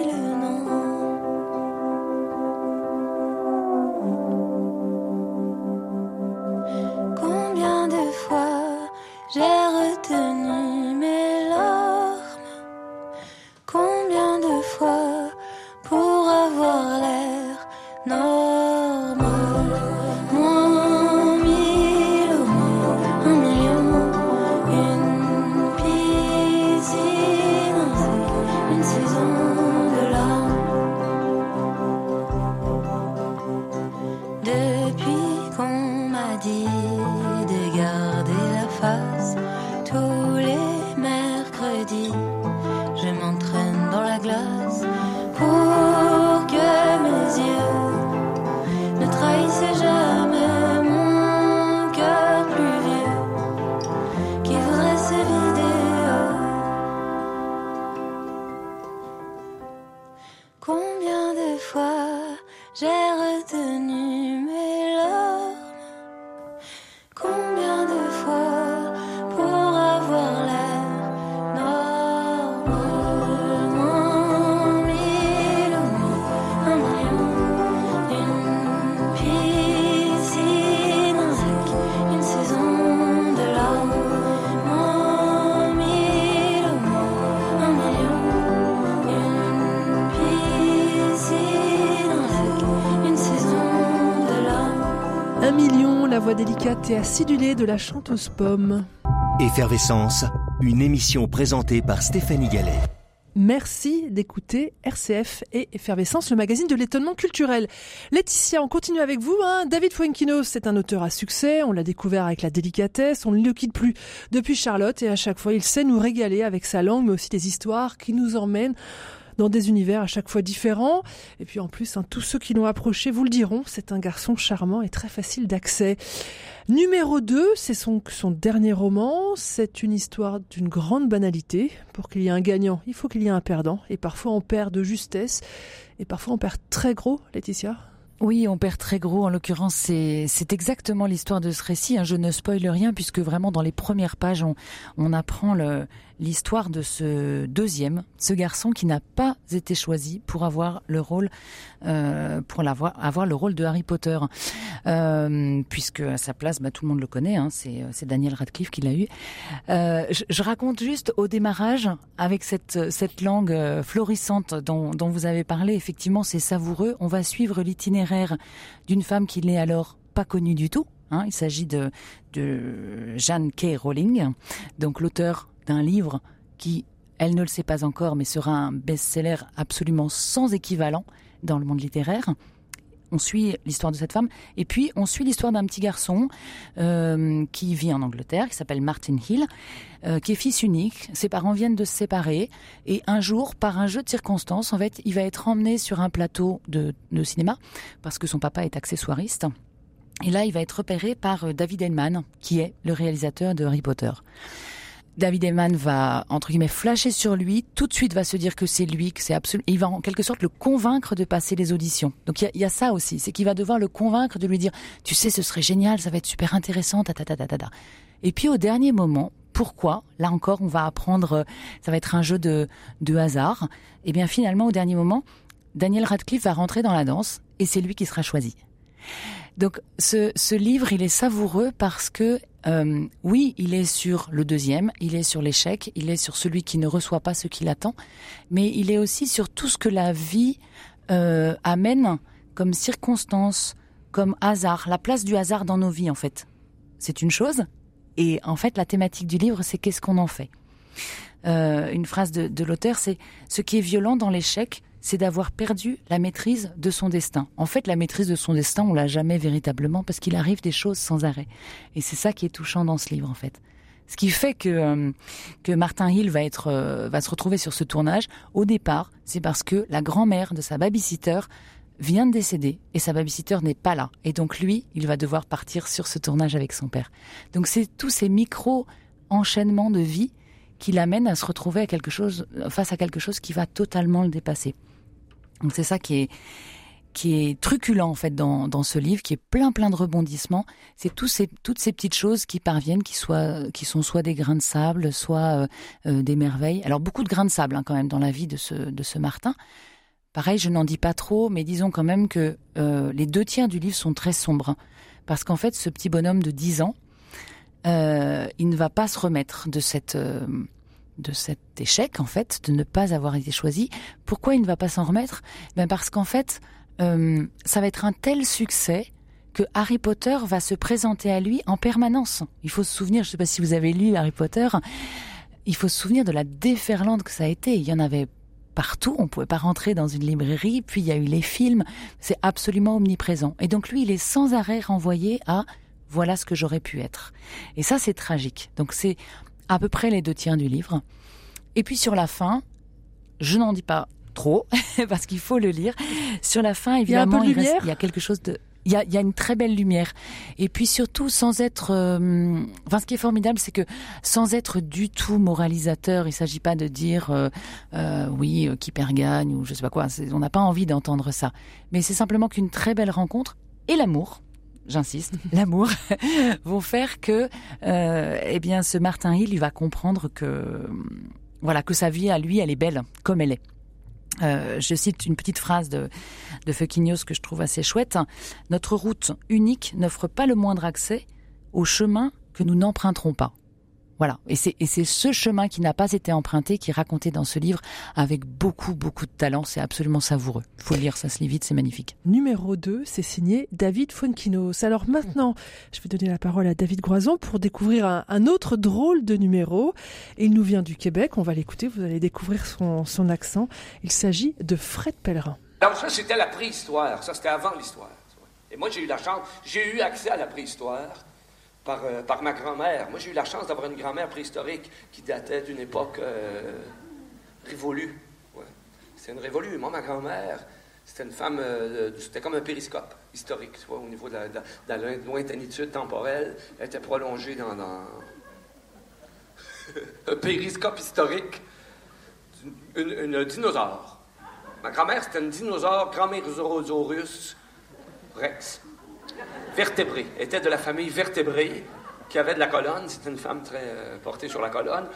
acidulée de la chanteuse pomme. Effervescence, une émission présentée par Stéphanie Gallet. Merci d'écouter RCF et Effervescence, le magazine de l'étonnement culturel. Laetitia, on continue avec vous. Hein. David Fuenquinos, c'est un auteur à succès. On l'a découvert avec la délicatesse. On ne le quitte plus depuis Charlotte et à chaque fois, il sait nous régaler avec sa langue, mais aussi des histoires qui nous emmènent dans des univers à chaque fois différents. Et puis en plus, hein, tous ceux qui l'ont approché vous le diront, c'est un garçon charmant et très facile d'accès. Numéro 2, c'est son, son dernier roman. C'est une histoire d'une grande banalité. Pour qu'il y ait un gagnant, il faut qu'il y ait un perdant. Et parfois on perd de justesse. Et parfois on perd très gros, Laetitia? Oui, on perd très gros. En l'occurrence, c'est exactement l'histoire de ce récit. hein. Je ne spoile rien puisque vraiment dans les premières pages, on, on apprend le- l'histoire de ce deuxième, ce garçon qui n'a pas été choisi pour avoir le rôle, euh, pour avoir le rôle de Harry Potter, Euh, puisque à sa place, bah, tout le monde le connaît. hein, c'est c'est Daniel Radcliffe qui l'a eu. Euh, je, raconte juste au démarrage avec cette cette langue euh, florissante dont, dont vous avez parlé. Effectivement, c'est savoureux. On va suivre l'itinéraire d'une femme qui n'est alors pas connue du tout. hein. Il s'agit de, de Jeanne K. Rowling, donc l'auteur d'un livre qui, elle ne le sait pas encore, mais sera un best-seller absolument sans équivalent dans le monde littéraire. On suit l'histoire de cette femme et puis on suit l'histoire d'un petit garçon euh, qui vit en Angleterre, qui s'appelle Martin Hill, euh, qui est fils unique. Ses parents viennent de se séparer et un jour, par un jeu de circonstances, en fait, il va être emmené sur un plateau de, de cinéma parce que son papa est accessoiriste. Et là, il va être repéré par euh, David Hellman, qui est le réalisateur de Harry Potter. David Hellman va, entre guillemets, flasher sur lui, tout de suite va se dire que c'est lui, que c'est absolu. Il va en quelque sorte le convaincre de passer les auditions. Donc il y y, a ça aussi, c'est qu'il va devoir le convaincre de lui dire, tu sais, ce serait génial, ça va être super intéressant, ta ta ta ta ta. Et puis au dernier moment, pourquoi Là encore, on va apprendre, euh, ça va être un jeu de, de hasard. Et bien finalement, au dernier moment, Daniel Radcliffe va rentrer dans la danse et c'est lui qui sera choisi. Donc ce, ce livre, il est savoureux parce que euh, oui, il est sur le deuxième, il est sur l'échec, il est sur celui qui ne reçoit pas ce qu'il attend, mais il est aussi sur tout ce que la vie euh, amène comme circonstance, comme hasard, la place du hasard dans nos vies en fait. C'est une chose, et en fait la thématique du livre, c'est qu'est-ce qu'on en fait. Euh, une phrase de, de l'auteur, c'est ce qui est violent dans l'échec, c'est d'avoir perdu la maîtrise de son destin. En fait, la maîtrise de son destin, on l'a jamais véritablement parce qu'il arrive des choses sans arrêt. Et c'est ça qui est touchant dans ce livre, en fait. Ce qui fait que euh, que Martin Hill va être euh, va se retrouver sur ce tournage. Au départ, c'est parce que la grand-mère de sa babysitter vient de décéder et sa babysitter n'est pas là. Et donc lui, il va devoir partir sur ce tournage avec son père. Donc c'est tous ces micro enchaînements de vie qui l'amènent à se retrouver à quelque chose face à quelque chose qui va totalement le dépasser. Donc c'est ça qui est truculent en fait dans, ce livre, qui est plein plein de rebondissements. C'est toutes ces petites choses qui parviennent, qui soient, sont soit des grains de sable, soit euh, euh, des merveilles. Alors beaucoup de grains de sable hein, quand même dans la vie de ce, Martin. Pareil, je n'en dis pas trop, mais disons quand même que euh, les deux tiers du livre sont très sombres, parce qu'en fait, ce petit bonhomme de 10 ans, il ne va pas se remettre de cette de cet échec en fait, de ne pas avoir été choisi. Pourquoi il ne va pas s'en remettre? Ben parce qu'en fait, euh, ça va être un tel succès que Harry Potter va se présenter à lui en permanence. Il faut se souvenir, je ne sais pas si vous avez lu Harry Potter, il faut se souvenir de la déferlante que ça a été. Il y en avait partout, on pouvait pas rentrer dans une librairie, puis il y a eu les films, c'est absolument omniprésent. Et donc lui, il est sans arrêt renvoyé à voilà ce que j'aurais pu être. Et ça, c'est tragique. Donc c'est à peu près les deux tiers du livre. Et puis sur la fin, je n'en dis pas trop, parce qu'il faut le lire. Sur la fin, Il y a un peu évidemment, de il, reste- lumière il y a quelque chose de... Il y, a, il y a une très belle lumière. Et puis surtout, sans être... euh, enfin, ce qui est formidable, c'est que sans être du tout moralisateur, il s'agit pas de dire euh, euh, oui, qui perd gagne, ou je sais pas quoi. On n'a pas envie d'entendre ça. Mais c'est simplement qu'une très belle rencontre et l'amour j'insiste, l'amour, vont faire que, euh, eh bien, ce Martin Hill, il va comprendre que, voilà, que sa vie à lui, elle est belle comme elle est. Euh, je cite une petite phrase de, de que je trouve assez chouette. Notre route unique n'offre pas le moindre accès au chemin que nous n'emprunterons pas. Voilà. Et c'est, et c'est ce chemin qui n'a pas été emprunté qui est raconté dans ce livre avec beaucoup, beaucoup de talent. C'est absolument savoureux. Faut le lire, ça se lit vite, c'est magnifique. Numéro 2, c'est signé David Fonkinos. Alors maintenant, je vais donner la parole à David Groison pour découvrir un, un autre drôle de numéro. Il nous vient du Québec. On va l'écouter. Vous allez découvrir son, son accent. Il s'agit de Fred Pellerin. Alors ça, c'était la préhistoire. Ça, c'était avant l'histoire. Et moi, j'ai eu la chance, j'ai eu accès à la préhistoire par, euh, par ma grand-mère. Moi, j'ai eu la chance d'avoir une grand-mère préhistorique qui datait d'une époque euh, révolue. C'est une révolue. Moi, ma grand-mère, c'était une femme, euh, c'était comme un périscope historique, tu vois, au niveau de la, de, de la lointainitude temporelle. Elle était prolongée dans, un périscope historique, une, dinosaure. Ma grand-mère, c'était une dinosaure, Granmerosaurus rex vertébrée, était de la famille vertébrée, qui avait de la colonne, c'était une femme très euh, portée sur la colonne,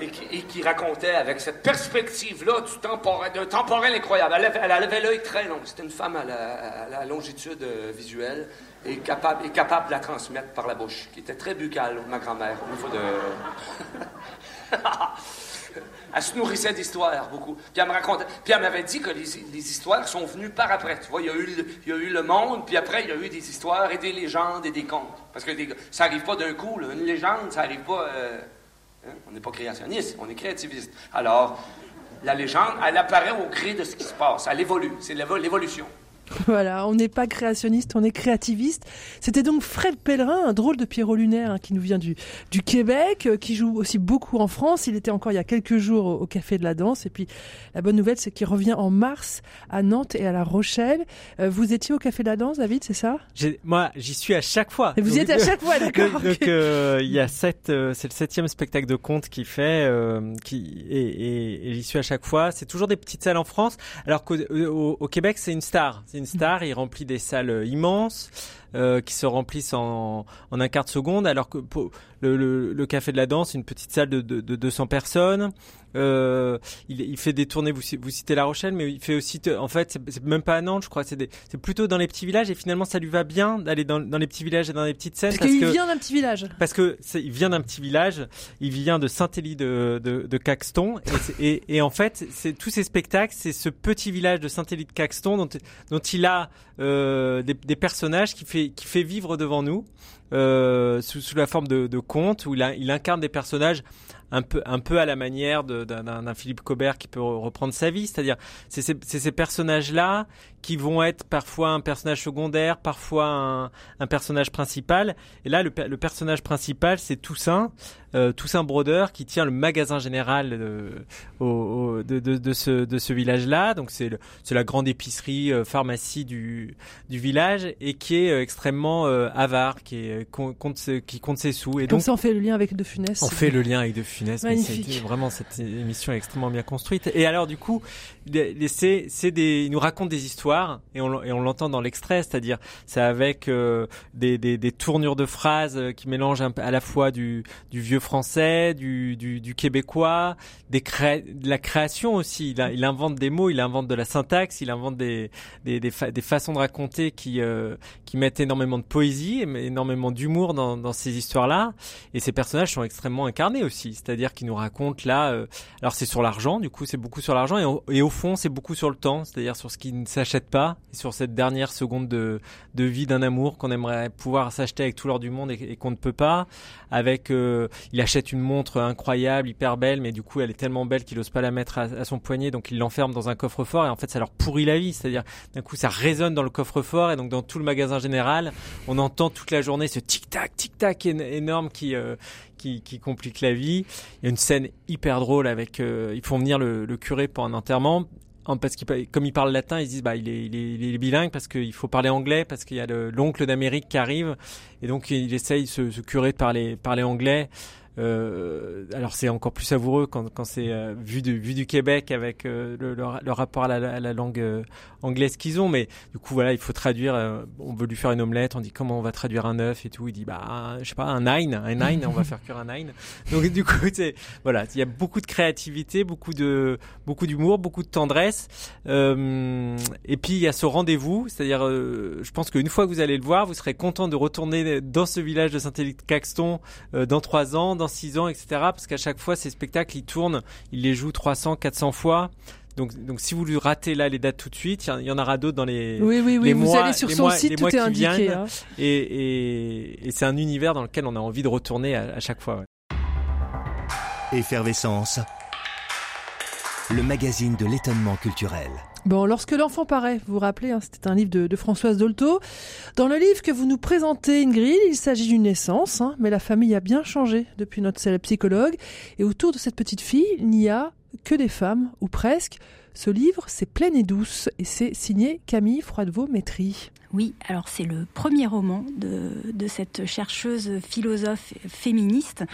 et qui, racontait avec cette perspective-là du temporel, incroyable. Elle avait, elle avait l'œil très long, c'était une femme à la, à la longitude euh, visuelle et capable, et capable de la transmettre par la bouche, qui était très buccale, ma grand-mère, au niveau de... elle se nourrissait d'histoires beaucoup. Puis elle me racontait. Puis elle m'avait dit que les, histoires sont venues par après. Tu vois, il y, a eu le, monde, puis après, il y a eu des histoires et des légendes et des contes. Parce que ça n'arrive pas d'un coup. Une légende, ça n'arrive pas. Euh, hein? On n'est pas créationniste, on est créativiste. Alors, la légende, elle apparaît au gré de ce qui se passe. Elle évolue. C'est l'évolution. Voilà, on n'est pas créationniste, on est créativiste. C'était donc Fred Pellerin, un drôle de Pierrot lunaire hein, qui nous vient du, du Québec, euh, qui joue aussi beaucoup en France. Il était encore il y a quelques jours au, au Café de la Danse. Et puis la bonne nouvelle, c'est qu'il revient en mars à Nantes et à La Rochelle. Euh, vous étiez au Café de la Danse, David, c'est ça? Moi, j'y suis à chaque fois. Et vous y êtes à chaque fois, d'accord. donc, okay. euh, il y a sept, euh, c'est le septième spectacle de conte qu'il fait, euh, qui et, et, et j'y suis à chaque fois. C'est toujours des petites salles en France, alors qu'au au, au Québec, c'est une star. C'est une star, il remplit des salles immenses euh, qui se remplissent en, un quart de seconde, alors que le, Café de la Danse, une petite salle de, de 200 personnes. Euh, il, il, fait des tournées, vous, vous, citez La Rochelle, mais il fait aussi, en fait, c'est même pas à Nantes, je crois, c'est plutôt dans les petits villages, et finalement, ça lui va bien d'aller dans, dans, les petits villages et dans les petites scènes. Parce, parce qu'il vient d'un petit village. Parce que il vient d'un petit village, il vient de Saint-Élie de, de, de, Caxton, et, et, et, en fait, c'est tous ces spectacles, c'est ce petit village de Saint-Élie de Caxton dont, dont il a euh, des, des, personnages qui fait, qui fait vivre devant nous. Euh, sous, sous, la forme de, de contes où il, a, il incarne des personnages un peu, un peu à la manière d'un Philippe Cobert qui peut reprendre sa vie. C'est-à-dire, c'est ces, ces personnages-là qui vont être parfois un personnage secondaire, parfois un, un personnage principal. Et là, le, le personnage principal, c'est Toussaint, euh, Toussaint Brodeur, qui tient le magasin général au, au, de, de, de, ce, de ce village-là. Donc, c'est la grande épicerie, euh, pharmacie du, du village et qui est euh, extrêmement avare, qui, est, compte, qui compte ses sous. Et Comme donc, ça, on fait le lien avec De Funès. On fait le lien avec De Funès. Magnifique. vraiment, cette émission est extrêmement bien construite. Et alors, du coup, c'est des, il nous raconte des histoires et on, l'entend dans l'extrait, c'est-à-dire, c'est avec euh, des, des, des, tournures de phrases qui mélangent un, à la fois du, du vieux français, du, du, du québécois, des cré... de la création aussi. Il, invente des mots, il invente de la syntaxe, il invente des, des, des, fa des façons de raconter qui, euh, qui mettent énormément de poésie, énormément d'humour dans, dans ces histoires-là. Et ces personnages sont extrêmement incarnés aussi, c'est-à-dire qu'ils nous racontent là. Euh, alors c'est sur l'argent, du coup c'est beaucoup sur l'argent, et au fond c'est beaucoup sur le temps, c'est-à-dire sur ce qui ne s'achète pas, sur cette dernière seconde de, vie d'un amour qu'on aimerait pouvoir s'acheter avec tout l'or du monde et, qu'on ne peut pas. Avec, euh, il achète une montre incroyable, hyper belle, mais du coup elle est tellement belle qu'il n'ose pas la mettre à, son poignet, donc il l'enferme dans un coffre-fort et en fait ça leur pourrit la vie. C'est-à-dire d'un coup ça résonne dans le coffre-fort et donc dans tout le magasin général, on entend toute la journée ce tic-tac, tic-tac énorme qui euh, qui, qui, complique la vie. Il y a une scène hyper drôle avec, euh, ils font venir le curé pour un enterrement parce qu'il comme il parle latin, ils disent bah il est, il est, il est bilingue parce qu'il faut parler anglais parce qu'il y a l'oncle d'Amérique qui arrive. Et donc il essaye ce, ce curé de parler parler anglais euh, alors c'est encore plus savoureux quand, quand c'est euh, vu, du, vu du Québec avec euh, le, le, le, rapport à la, à la langue euh, anglaise qu'ils ont. Mais du coup, voilà, il faut traduire. euh, on veut lui faire une omelette, on dit comment on va traduire un œuf et tout. Il dit, bah, un- je sais pas, un nine, un nine, on va faire cuire un nine. Donc du coup, c'est voilà, il y a beaucoup de créativité, beaucoup de beaucoup d'humour, beaucoup de tendresse. Euh, et puis il y a ce rendez-vous, c'est-à-dire, euh, je pense qu'une fois que vous allez le voir, vous serez content de retourner dans ce village de Saint-Élie-de-Caxton euh, dans trois ans, dans six ans, etc. Parce qu'à chaque fois, ces spectacles, ils tournent, ils les jouent 300, 400 fois. Donc, donc si vous lui ratez là les dates tout de suite, il y en- aura d'autres dans les, Oui, oui, oui, les vous mois, allez sur son mois- site, tout est indiqué, viennent. hein. Et, et, et c'est un univers dans lequel on a envie de retourner à, à chaque fois. ouais. Effervescence. Le magazine de l'étonnement culturel. Bon, lorsque l'enfant paraît, vous vous rappelez, hein, c'était un livre de, Françoise Dolto. Dans le livre que vous nous présentez, Ingrid, il s'agit d'une naissance, hein, mais la famille a bien changé depuis notre célèbre psychologue. Et autour de cette petite fille, il n'y a que des femmes, ou presque. Ce livre, c'est Pleine et douce, et c'est signé Camille Froidevaux-Métry. Oui, alors c'est le premier roman de, de cette chercheuse philosophe féministe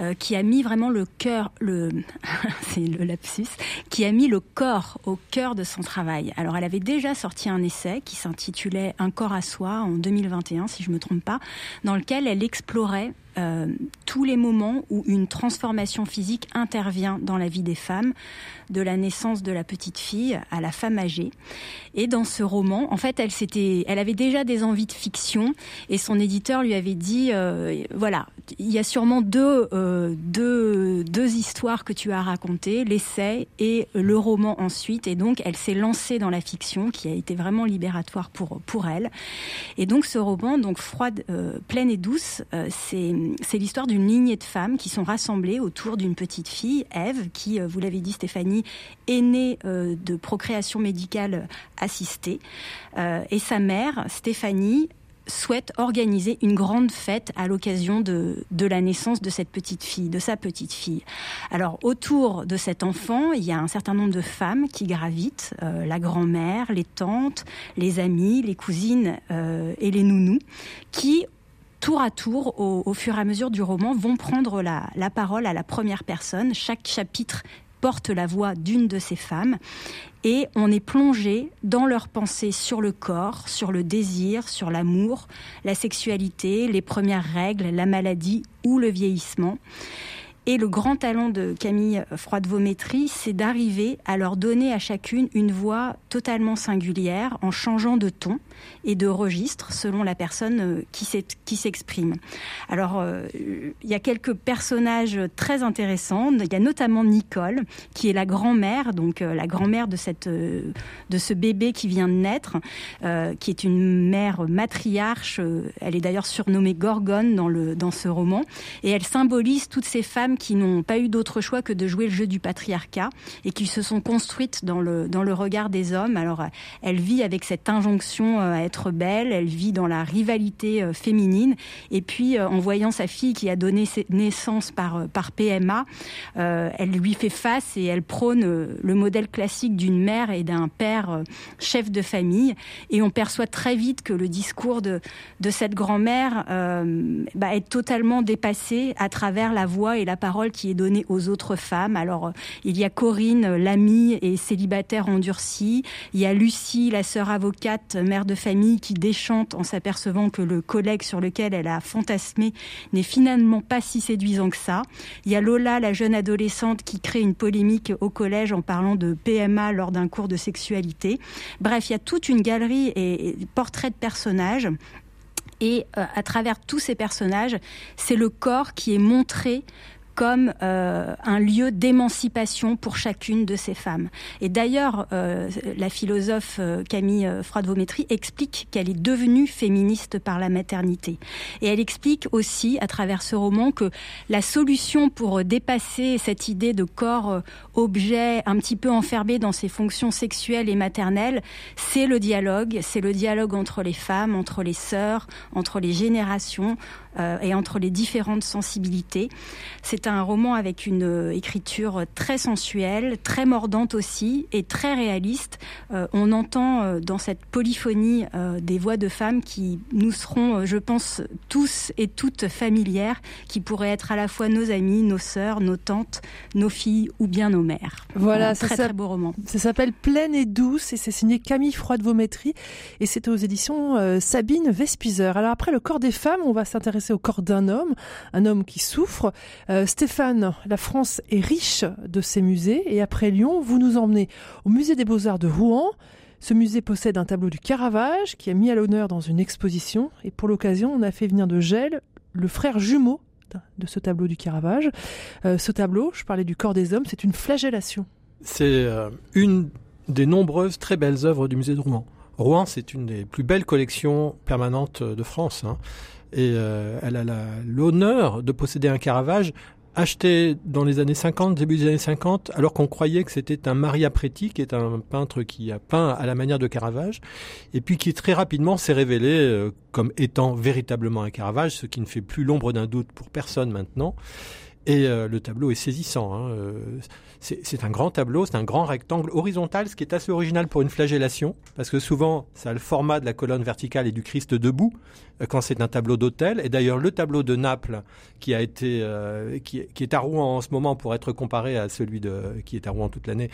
euh, qui a mis vraiment le cœur, le, c'est le lapsus, qui a mis le corps au cœur de son travail. Alors elle avait déjà sorti un essai qui s'intitulait Un corps à soi en 2021, si je me trompe pas, dans lequel elle explorait euh, tous les moments où une transformation physique intervient dans la vie des femmes, de la naissance de la petite fille à la femme âgée. Et dans ce roman, en fait, elle avait déjà des envies de fiction, et son éditeur lui avait dit, euh, voilà, il y a sûrement deux, euh, deux, histoires que tu as racontées, l'essai et le roman ensuite. Et donc, elle s'est lancée dans la fiction, qui a été vraiment libératoire pour pour elle. Et donc, ce roman, donc froide, pleine et douce, c'est c'est l'histoire d'une lignée de femmes qui sont rassemblées autour d'une petite fille, Ève, qui, euh, vous l'avez dit, Stéphanie, est née euh, de procréation médicale assistée, Euh, et sa mère, Stéphanie, souhaite organiser une grande fête à l'occasion de, la naissance de cette petite fille, de sa petite fille. Alors autour de cet enfant, il y a un certain nombre de femmes qui gravitent, la grand-mère, les tantes, les amies, les cousines et les nounous, qui tour à tour, au, fur et à mesure du roman, vont prendre la, la parole à la première personne. Chaque chapitre porte la voix d'une de ces femmes et on est plongé dans leurs pensées sur le corps, sur le désir, sur l'amour, la sexualité, les premières règles, la maladie ou le vieillissement. Et le grand talent de Camille Froidevaux-Métry, c'est d'arriver à leur donner à chacune une voix totalement singulière en changeant de ton et de registre selon la personne euh, qui s'exprime. Alors, euh, il y a quelques personnages très intéressants. Il y a notamment Nicole, qui est la grand-mère, donc euh, la grand-mère de, ce bébé qui vient de naître, qui est une mère matriarche. Elle est d'ailleurs surnommée Gorgone dans ce roman. Et elle symbolise toutes ces femmes qui n'ont pas eu d'autre choix que de jouer le jeu du patriarcat et qui se sont construites dans le, dans le regard des hommes. Alors, euh, elle vit avec cette injonction euh, à être belle, elle vit dans la rivalité euh, féminine. Et puis, en voyant sa fille qui a donné naissance par, par PMA, elle lui fait face et elle prône le modèle classique d'une mère et d'un père chef de famille. Et on perçoit très vite que le discours de, de cette grand-mère bah, est totalement dépassé à travers la voix et la parole qui est donnée aux autres femmes. Alors, euh, il y a Corinne, euh, l'amie et célibataire endurcie. Il y a Lucie, la sœur avocate, mère de famille, qui déchante en s'apercevant que le collègue sur lequel elle a fantasmé n'est finalement pas si séduisant que ça. Il y a Lola, la jeune adolescente, qui crée une polémique au collège en parlant de PMA lors d'un cours de sexualité. Bref, il y a toute une galerie et, portraits de personnages. Et euh, à travers tous ces personnages, c'est le corps qui est montré comme euh, un lieu d'émancipation pour chacune de ces femmes. Et d'ailleurs, euh, la philosophe euh, Camille euh, Froidevaux-Métry explique qu'elle est devenue féministe par la maternité. Et elle explique aussi, à travers ce roman, que la solution pour dépasser cette idée de corps euh, objet un petit peu enfermé dans ses fonctions sexuelles et maternelles, c'est le dialogue, c'est le dialogue entre les femmes, entre les sœurs, entre les générations euh, et entre les différentes sensibilités. C'est un roman avec une euh, écriture très sensuelle, très mordante aussi et très réaliste. Euh, on entend euh, dans cette polyphonie euh, des voix de femmes qui nous seront, euh, je pense, tous et toutes familières, qui pourraient être à la fois nos amies, nos sœurs, nos tantes, nos filles ou bien nos mères. Voilà, un ça très très beau roman. Ça s'appelle Pleine et douce et c'est signé Camille Froide-Vaumétrie et c'est aux éditions euh, Sabine Vespizer. Alors après le corps des femmes, on va s'intéresser au corps d'un homme, un homme qui souffre. Euh, Stéphane, la France est riche de ses musées et après Lyon, vous nous emmenez au musée des Beaux-Arts de Rouen. Ce musée possède un tableau du Caravage qui est mis à l'honneur dans une exposition et pour l'occasion, on a fait venir de Gel le frère jumeau de ce tableau du Caravage. Euh, ce tableau, je parlais du corps des hommes, c'est une flagellation. C'est euh, une des nombreuses très belles œuvres du musée de Rouen. Rouen, c'est une des plus belles collections permanentes de France. hein. Et euh, elle a l'honneur de posséder un Caravage acheté dans les années 50, début des années 50, alors qu'on croyait que c'était un Maria Preti, qui est un peintre qui a peint à la manière de Caravage, et puis qui très rapidement s'est révélé euh, comme étant véritablement un Caravage, ce qui ne fait plus l'ombre d'un doute pour personne maintenant. Et euh, le tableau est saisissant. hein, euh, c'est un grand tableau, c'est un grand rectangle horizontal, ce qui est assez original pour une flagellation, parce que souvent, ça a le format de la colonne verticale et du Christ debout, euh, quand c'est un tableau d'autel. Et d'ailleurs, le tableau de Naples, qui a été, qui, est à Rouen en ce moment pour être comparé à celui de, qui est à Rouen toute l'année,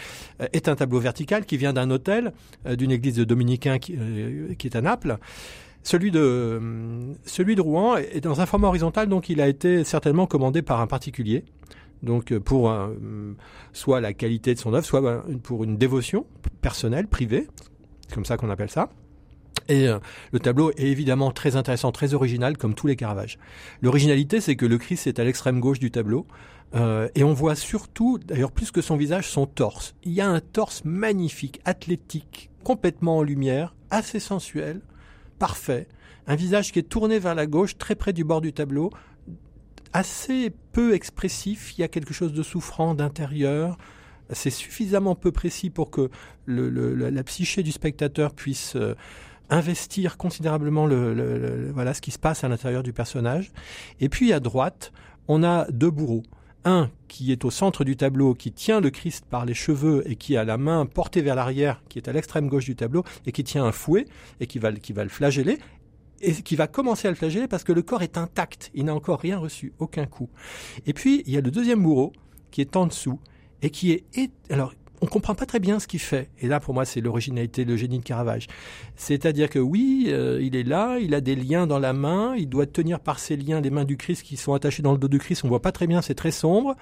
est un tableau vertical qui vient d'un hôtel, d'une église de dominicains qui est à Naples. Celui de, celui de Rouen est dans un format horizontal, donc il a été certainement commandé par un particulier. Donc euh, pour un, euh, soit la qualité de son œuvre, soit euh, pour une dévotion personnelle, privée, c'est comme ça qu'on appelle ça. Et euh, le tableau est évidemment très intéressant, très original, comme tous les Caravages. L'originalité, c'est que le Christ est à l'extrême gauche du tableau, et on voit surtout, d'ailleurs plus que son visage, son torse. Il y a un torse magnifique, athlétique, complètement en lumière, assez sensuel, parfait. Un visage qui est tourné vers la gauche, très près du bord du tableau, assez peu expressif. Il y a quelque chose de souffrant d'intérieur. C'est suffisamment peu précis pour que la, psyché du spectateur puisse euh, investir considérablement le, le- le- voilà ce qui se passe à l'intérieur du personnage. Et puis à droite, on a deux bourreaux. Un qui est au centre du tableau, qui tient le Christ par les cheveux et qui a la main portée vers l'arrière, qui est à l'extrême gauche du tableau, et qui tient un fouet et qui va, le- flageller et qui va commencer à le flageller parce que le corps est intact, il n'a encore rien reçu, aucun coup. Et puis il y a le deuxième bourreau qui est en dessous et qui est alors on comprend pas très bien ce qu'il fait. Et là, pour moi, c'est l'originalité, le génie de Caravage. C'est-à-dire que oui, euh, il est là, il a des liens dans la main, il doit tenir par ses liens les mains du Christ qui sont attachées dans le dos du Christ. On voit pas très bien, c'est très sombre.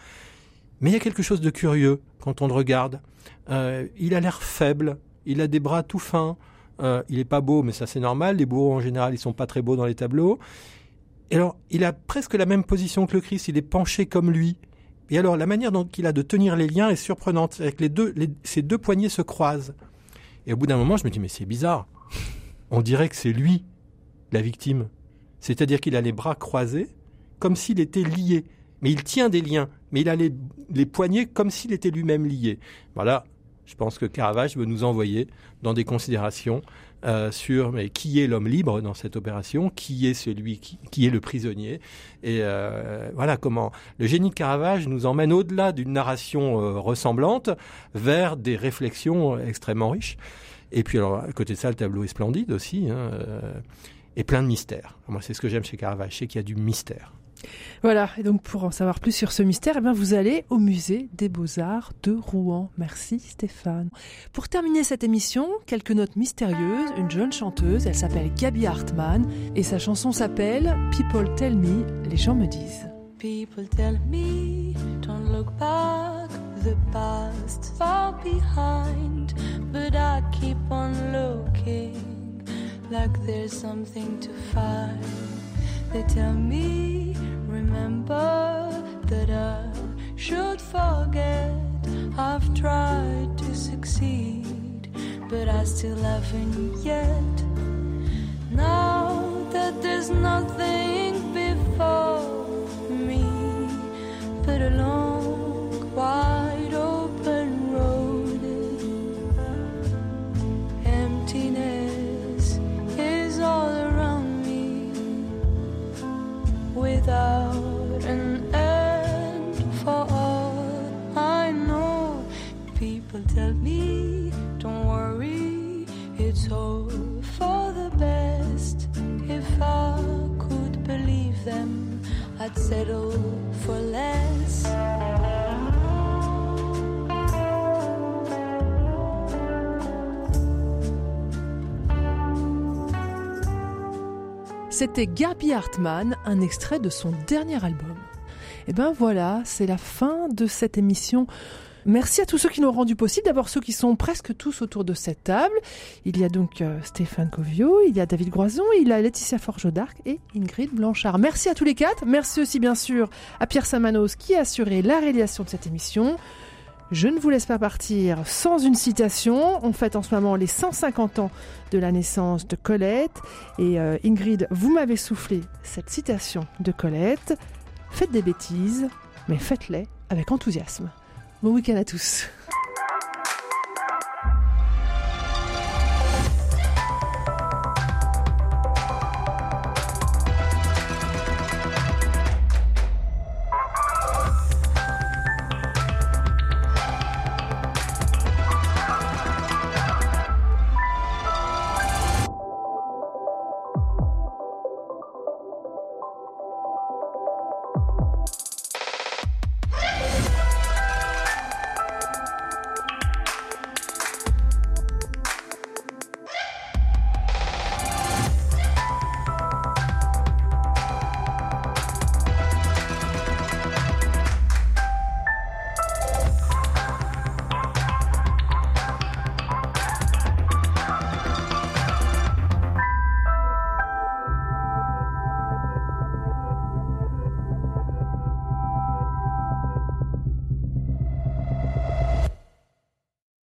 Mais il y a quelque chose de curieux quand on le regarde. Euh, il a l'air faible, il a des bras tout fins. Euh, il est pas beau, mais ça c'est normal. Les bourreaux en général, ils sont pas très beaux dans les tableaux. Et alors, il a presque la même position que le Christ. Il est penché comme lui. Et alors, la manière dont il a de tenir les liens est surprenante. Avec les deux, ces deux poignets se croisent. Et au bout d'un moment, je me dis, mais c'est bizarre. On dirait que c'est lui, la victime. C'est-à-dire qu'il a les bras croisés, comme s'il était lié. Mais il tient des liens. Mais il a les, les poignets comme s'il était lui-même lié. Voilà. Je pense que Caravage veut nous envoyer dans des considérations euh, sur qui est l'homme libre dans cette opération, qui est celui qui, est le prisonnier, et euh, voilà comment le génie de Caravage nous emmène au-delà d'une narration euh, ressemblante vers des réflexions extrêmement riches. Et puis alors à côté de ça, le tableau est splendide aussi, hein, et plein de mystères. Moi, c'est ce que j'aime chez Caravage, c'est qu'il y a du mystère. Voilà, et donc pour en savoir plus sur ce mystère, eh bien vous allez au musée des Beaux-Arts de Rouen. Merci Stéphane. Pour terminer cette émission, quelques notes mystérieuses. Une jeune chanteuse, elle s'appelle Gabi Hartmann et sa chanson s'appelle People Tell Me, les gens me disent. People tell me, don't look back, the past's far behind. But I keep on looking, like there's something to find. They tell me, remember that I should forget. I've tried to succeed, but I still haven't yet. Now that there's nothing before me but a long, wide open road. Emptiness without an end. For all I know, people tell me, don't worry, it's all for the best. If I could believe them, I'd settle for less. C'était Gabi Hartmann, un extrait de son dernier album. Et ben voilà, c'est la fin de cette émission. Merci à tous ceux qui l'ont rendu possible. D'abord ceux qui sont presque tous autour de cette table. Il y a donc euh, Stéphane Covio, il y a David Groison, il y a Laetitia Forge d'Arc et Ingrid Blanchard. Merci à tous les quatre. Merci aussi bien sûr à Pierre Samanos qui a assuré la réalisation de cette émission. Je ne vous laisse pas partir sans une citation. On fête en ce moment les 150 ans de la naissance de Colette. Et euh, Ingrid, vous m'avez soufflé cette citation de Colette. Faites des bêtises, mais faites-les avec enthousiasme. Bon week-end à tous.